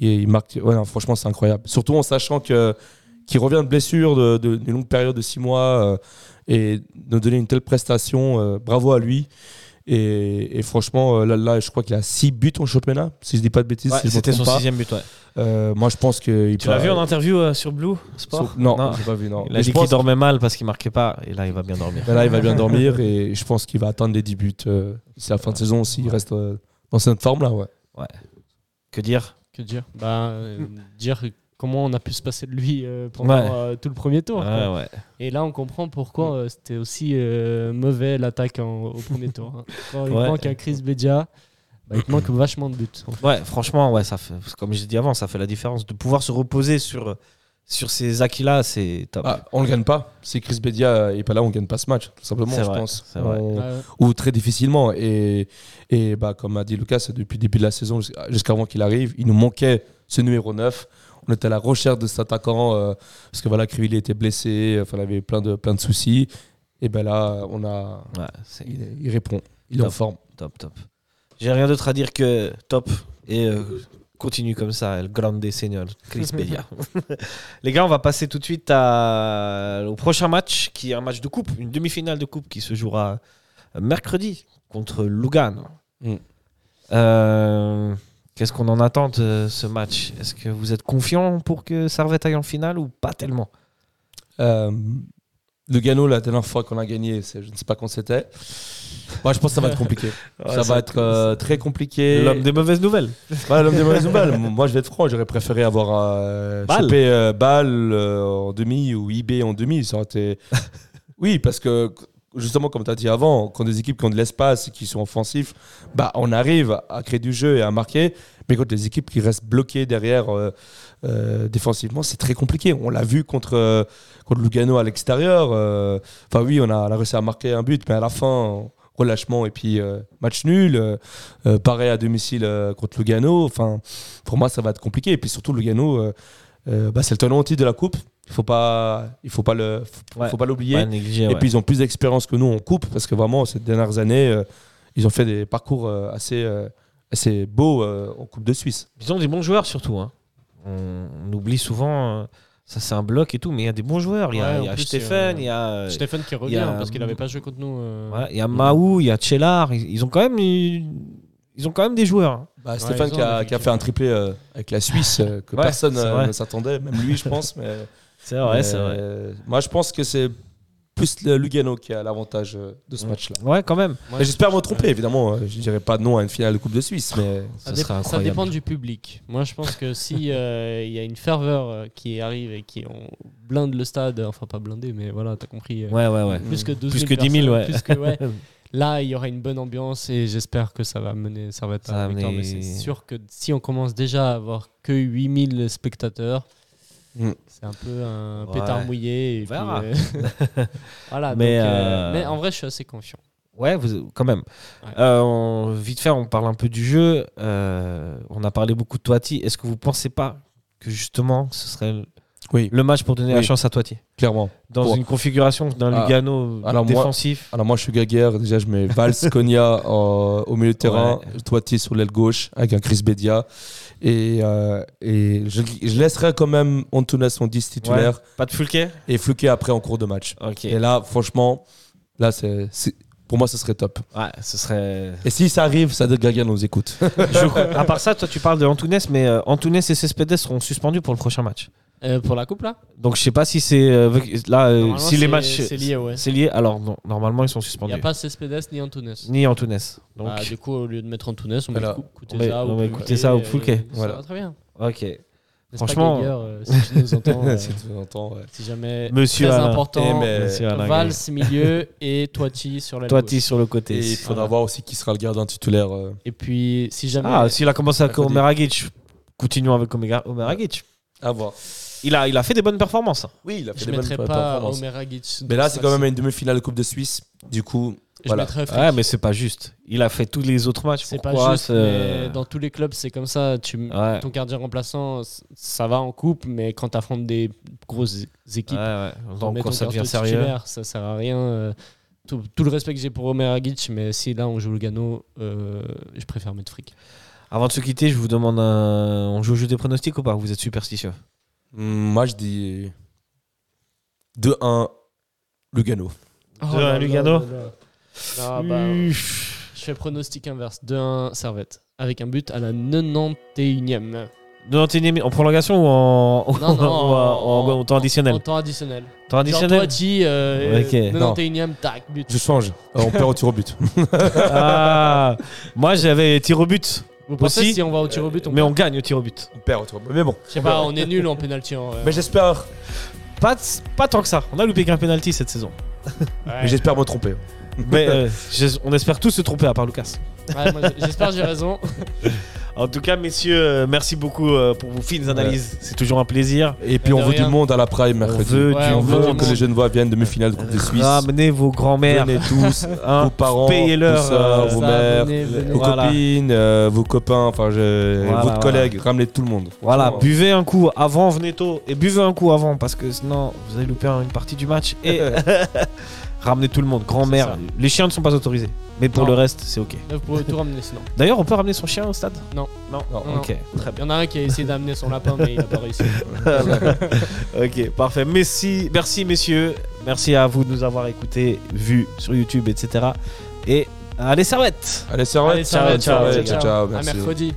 Et il marque. Ouais, non, franchement, c'est incroyable. Surtout en sachant que qu'il revient de blessure de- de- d'une longue période de six mois euh, et nous donner une telle prestation. euh, bravo à lui. Et, et franchement, euh, là, là, je crois qu'il a six buts en championnat, si je dis pas de bêtises. ouais, si c'était son trompe pas. sixième but, ouais. Euh, moi, je pense que. Tu l'as vu en interview euh, sur Blue Sport Non, j'ai pas vu. Non. Il a dit qu'il dormait mal parce qu'il marquait pas. Et là, il va bien dormir. que là, il va bien dormir et je pense qu'il va atteindre les 10 buts. euh, c'est la fin de saison s'il reste euh, dans cette forme-là. Ouais. Que dire Que dire? Bah, euh, dire comment on a pu se passer de lui euh, pendant Ouais. euh, tout le premier tour. Ouais. Et là, on comprend pourquoi c'était aussi mauvais l'attaque en- au premier tour. hein. [laughs] Quand il Ouais. manque un Chris Bedia, bah, il te manque [clears throat] vachement de buts. Ouais, franchement, ouais, ça fait, comme j'ai dit avant, ça fait la différence. De pouvoir se reposer sur, sur ces acquis-là, c'est top. Ah, on le gagne pas. Si Chris Bedia est pas là, on gagne pas ce match, tout simplement, je vrai, pense. c'est vrai. On- Ouais. Ou très difficilement. Et, et bah, comme a dit Lucas, depuis le début de la saison jusqu'à- jusqu'avant qu'il arrive, il nous manquait ce numéro 9. On était à la recherche de cet attaquant euh, parce que voilà, Krivili était blessé, enfin, il avait plein de, plein de soucis. Et ben là, on a, Ouais, il, il répond, il est en Top. forme. top, top. J'ai rien d'autre à dire que top. Et euh, continue comme ça, El Grande Seigneur, Chris [laughs] Bedia. [laughs] Les gars, on va passer tout de suite à- au prochain match, qui est un match de coupe, une demi-finale de coupe qui se jouera mercredi contre Lugano. Mm. Euh, Qu'est-ce qu'on en attend de ce match? Est-ce que vous êtes confiant pour que Servette aille en finale ou pas tellement? Euh, Lugano, la dernière fois qu'on a gagné, je ne sais pas quand c'était. Moi, je pense que ça va être compliqué. [laughs] ça va être euh, très compliqué. L'homme des mauvaises nouvelles. [laughs] L'homme des mauvaises nouvelles. [laughs] Moi, je vais être franc, j'aurais préféré avoir euh, chopé euh, euh, en demi ou IB en demi. Ça aurait été... oui, parce que justement, comme tu as dit avant, quand des équipes qui ont de l'espace qui sont offensifs, bah, on arrive à créer du jeu et à marquer. Mais quand des équipes qui restent bloquées derrière euh, euh, défensivement, c'est très compliqué. On l'a vu contre, euh, contre Lugano à l'extérieur. Enfin, oui, on a, réussi à marquer un but, mais à la fin, relâchement et puis match nul. pareil à domicile contre Lugano. Enfin, pour moi, ça va être compliqué. Et puis surtout, Lugano, bah, c'est le tenant titre de la Coupe. Il faut pas, il faut pas le, faut, Ouais. faut pas l'oublier. Et ouais. puis ils ont plus d'expérience que nous en coupe parce que vraiment ces dernières années, euh, ils ont fait des parcours euh, assez, euh, assez beaux euh, en Coupe de Suisse. Ils ont des bons joueurs surtout. hein. On, on oublie souvent, euh, ça c'est un bloc et tout, mais il y a des bons joueurs. Il y a, Ouais, y Stéphane, euh, il y a, Stéphane qui revient a- parce qu'il n'avait pas joué contre nous. euh, il y a Mahou, il y a Tchellar. Ils, ils ont quand même, ils, ils ont quand même des joueurs. hein. Bah, Stéphane qui, a, qui a fait un triplé euh, avec la Suisse euh, que Ouais, personne euh, ne s'attendait, même lui je pense. Mais, C'est vrai, c'est vrai. euh, Moi je pense que c'est plus le Lugano qui a l'avantage euh, de ce match-là. Ouais, quand même. J'espère me tromper évidemment. euh, Je dirais pas non à une finale de Coupe de Suisse, mais Ça, ça incroyable. dépend du public. Moi, je pense que si euh, il y a une ferveur euh, qui arrive et qui on blinde le stade, enfin pas blindé, mais voilà, t'as compris. euh, Ouais, ouais, ouais. Plus que 12 Plus 000 que 10 000, personnes, ouais. plus que- ouais. [laughs] Là, il y aura une bonne ambiance et j'espère que ça va mener Ça va la victoire. Mais c'est sûr que si on commence déjà à avoir que 8000 spectateurs, Mm. c'est un peu un Ouais. pétard mouillé. Et puis, euh, [laughs] voilà, Mais, donc, euh, euh, mais en vrai, je suis assez confiant. Ouais, vous- quand même. Ouais. Euh, on- vite fait, on parle un peu du jeu. Euh, on a parlé beaucoup de Toiti. Est-ce que vous pensez pas que justement ce serait oui, le match pour donner la chance à Toiti clairement. Dans Pour- une configuration d'un Ah, Lugano alors moi- défensif Alors moi je suis Gaguerre, déjà je mets Valls, [laughs] Konya euh, au milieu de terrain, Ouais. Toiti sur l'aile gauche avec un Chris Bedia et, euh, et je, je laisserai quand même Antunes en 10 titulaire Pas de Fulke? Et Fluke après en cours de match. Et là franchement, là c'est pour moi ce serait top. Ouais, ce serait. Et si ça arrive, ça Gaguerre nous écoute. [laughs] Je à part ça, toi, tu parles de Antunes, mais euh, Antunes et Cespedes seront suspendus pour le prochain match. Euh, pour la coupe, là Donc, je sais pas si c'est. euh, là, euh, si les c'est- matchs. C'est lié, ouais. C'est lié. Alors, non, normalement, ils sont Il suspendus. n'y a pas Cespedes ni Antunes. Ni Antunes. Donc, Ah, du coup, au lieu de mettre Antunes, on met Voilà. Kuteza on ou met Fulke, Kuteza ou et- Fulke. Ça Voilà. va très bien. ok. Franchement- Gaguerre, euh, si tu nous [laughs] entends, euh, Si tu entends, ouais. si jamais Monsieur très Alain. important, Eh, mais- Monsieur Alain Valls milieu [laughs] et Toiti sur la Toiti gauche. sur le côté. Et il faudra Voilà. voir aussi qui sera le gardien titulaire. euh. Et puis, si jamais. Ah, s'il a commencé avec Mercredi. Omer Agic, continuons avec Omer Omer Agic. À voir. Il a, il a fait des bonnes performances. Oui, il a fait je des ne mettrais bonnes pas performances. Omer Agic. Mais là, ce c'est quand même une demi-finale de Coupe de Suisse. Du coup, Je voilà. mettrais Frick. Ouais, mais c'est pas juste. Il a fait tous les autres matchs. C'est pas Pourquoi juste, ce- mais dans tous les clubs, c'est comme ça. Tu, Ouais. Ton gardien remplaçant, c- ça va en coupe, mais quand tu affrontes des grosses équipes, Ouais, ouais. on Donc, met quand ton ça devient gardien sérieux. titulaire, ça sert à rien. euh, Tout, tout le respect que j'ai pour Omer Agic, mais si là on joue le Gano, euh, je préfère mettre fric. Avant de se quitter, je vous demande un... On joue au jeu des pronostics ou pas? Vous êtes superstitieux Moi, je dis 2-1 Lugano. De un Lugano Ah, bah, Je fais pronostic inverse 2-1 Servette avec un but à la 91e. 91e en prolongation ou en, Non, non, [laughs] ou en- en- en- en temps additionnel? En temps additionnel. Temps Genre additionnel? Toiti, euh, Ok. 91e, tac, but. Je change. Euh, on perd au tir au but. Ah, [laughs] Moi j'avais tir au but, Vous pensez aussi, si on va au tir au but, on mais on gagne au tir au but. On perd au tir au but. Mais bon. Je sais pas, on est nul en penalty. En, Mais j'espère, Pas, pas tant que ça. On a loupé qu'un penalty cette saison. Ouais. mais j'espère me tromper. Mais euh, [laughs] j'es- on espère tous se tromper à part Lucas. Ouais, moi, J'espère que j'ai raison. [laughs] En tout cas, messieurs, euh, merci beaucoup euh, pour vos fines analyses. C'est toujours un plaisir. Et puis De on veut rien. du monde à la Prime mercredi. On veut Ouais, du on que les Genevois viennent demi-finale de Coupe de Suisse. Ramenez vos grands-mères. Venez tous, [laughs] hein. vos parents, Payez-leur, vos sœurs, euh, vos mères, venez, venez. vos Voilà. copines, euh, vos copains, enfin je- Voilà, votre voilà. collègue, ramenez tout le monde. Voilà, buvez un coup avant, venez tôt. Et buvez un coup avant parce que sinon vous allez louper une partie du match. Et [laughs] [laughs] ramenez tout le monde, grand-mère. Les chiens ne sont pas autorisés. Mais pour Non. le reste, c'est ok. Vous pouvez tout ramener sinon. [laughs] D'ailleurs, on peut ramener son chien au stade? Non. Non, Non. Non, ok. Très Il y en a un qui a essayé d'amener son lapin, mais il a pas réussi. [laughs] Ok, parfait. Merci, merci messieurs. Merci à vous de nous avoir écoutés, vus sur YouTube, etc. Et Allez, servette Allez, servette. Allez, servette, ciao, ciao, ciao, ciao, À merci. mercredi.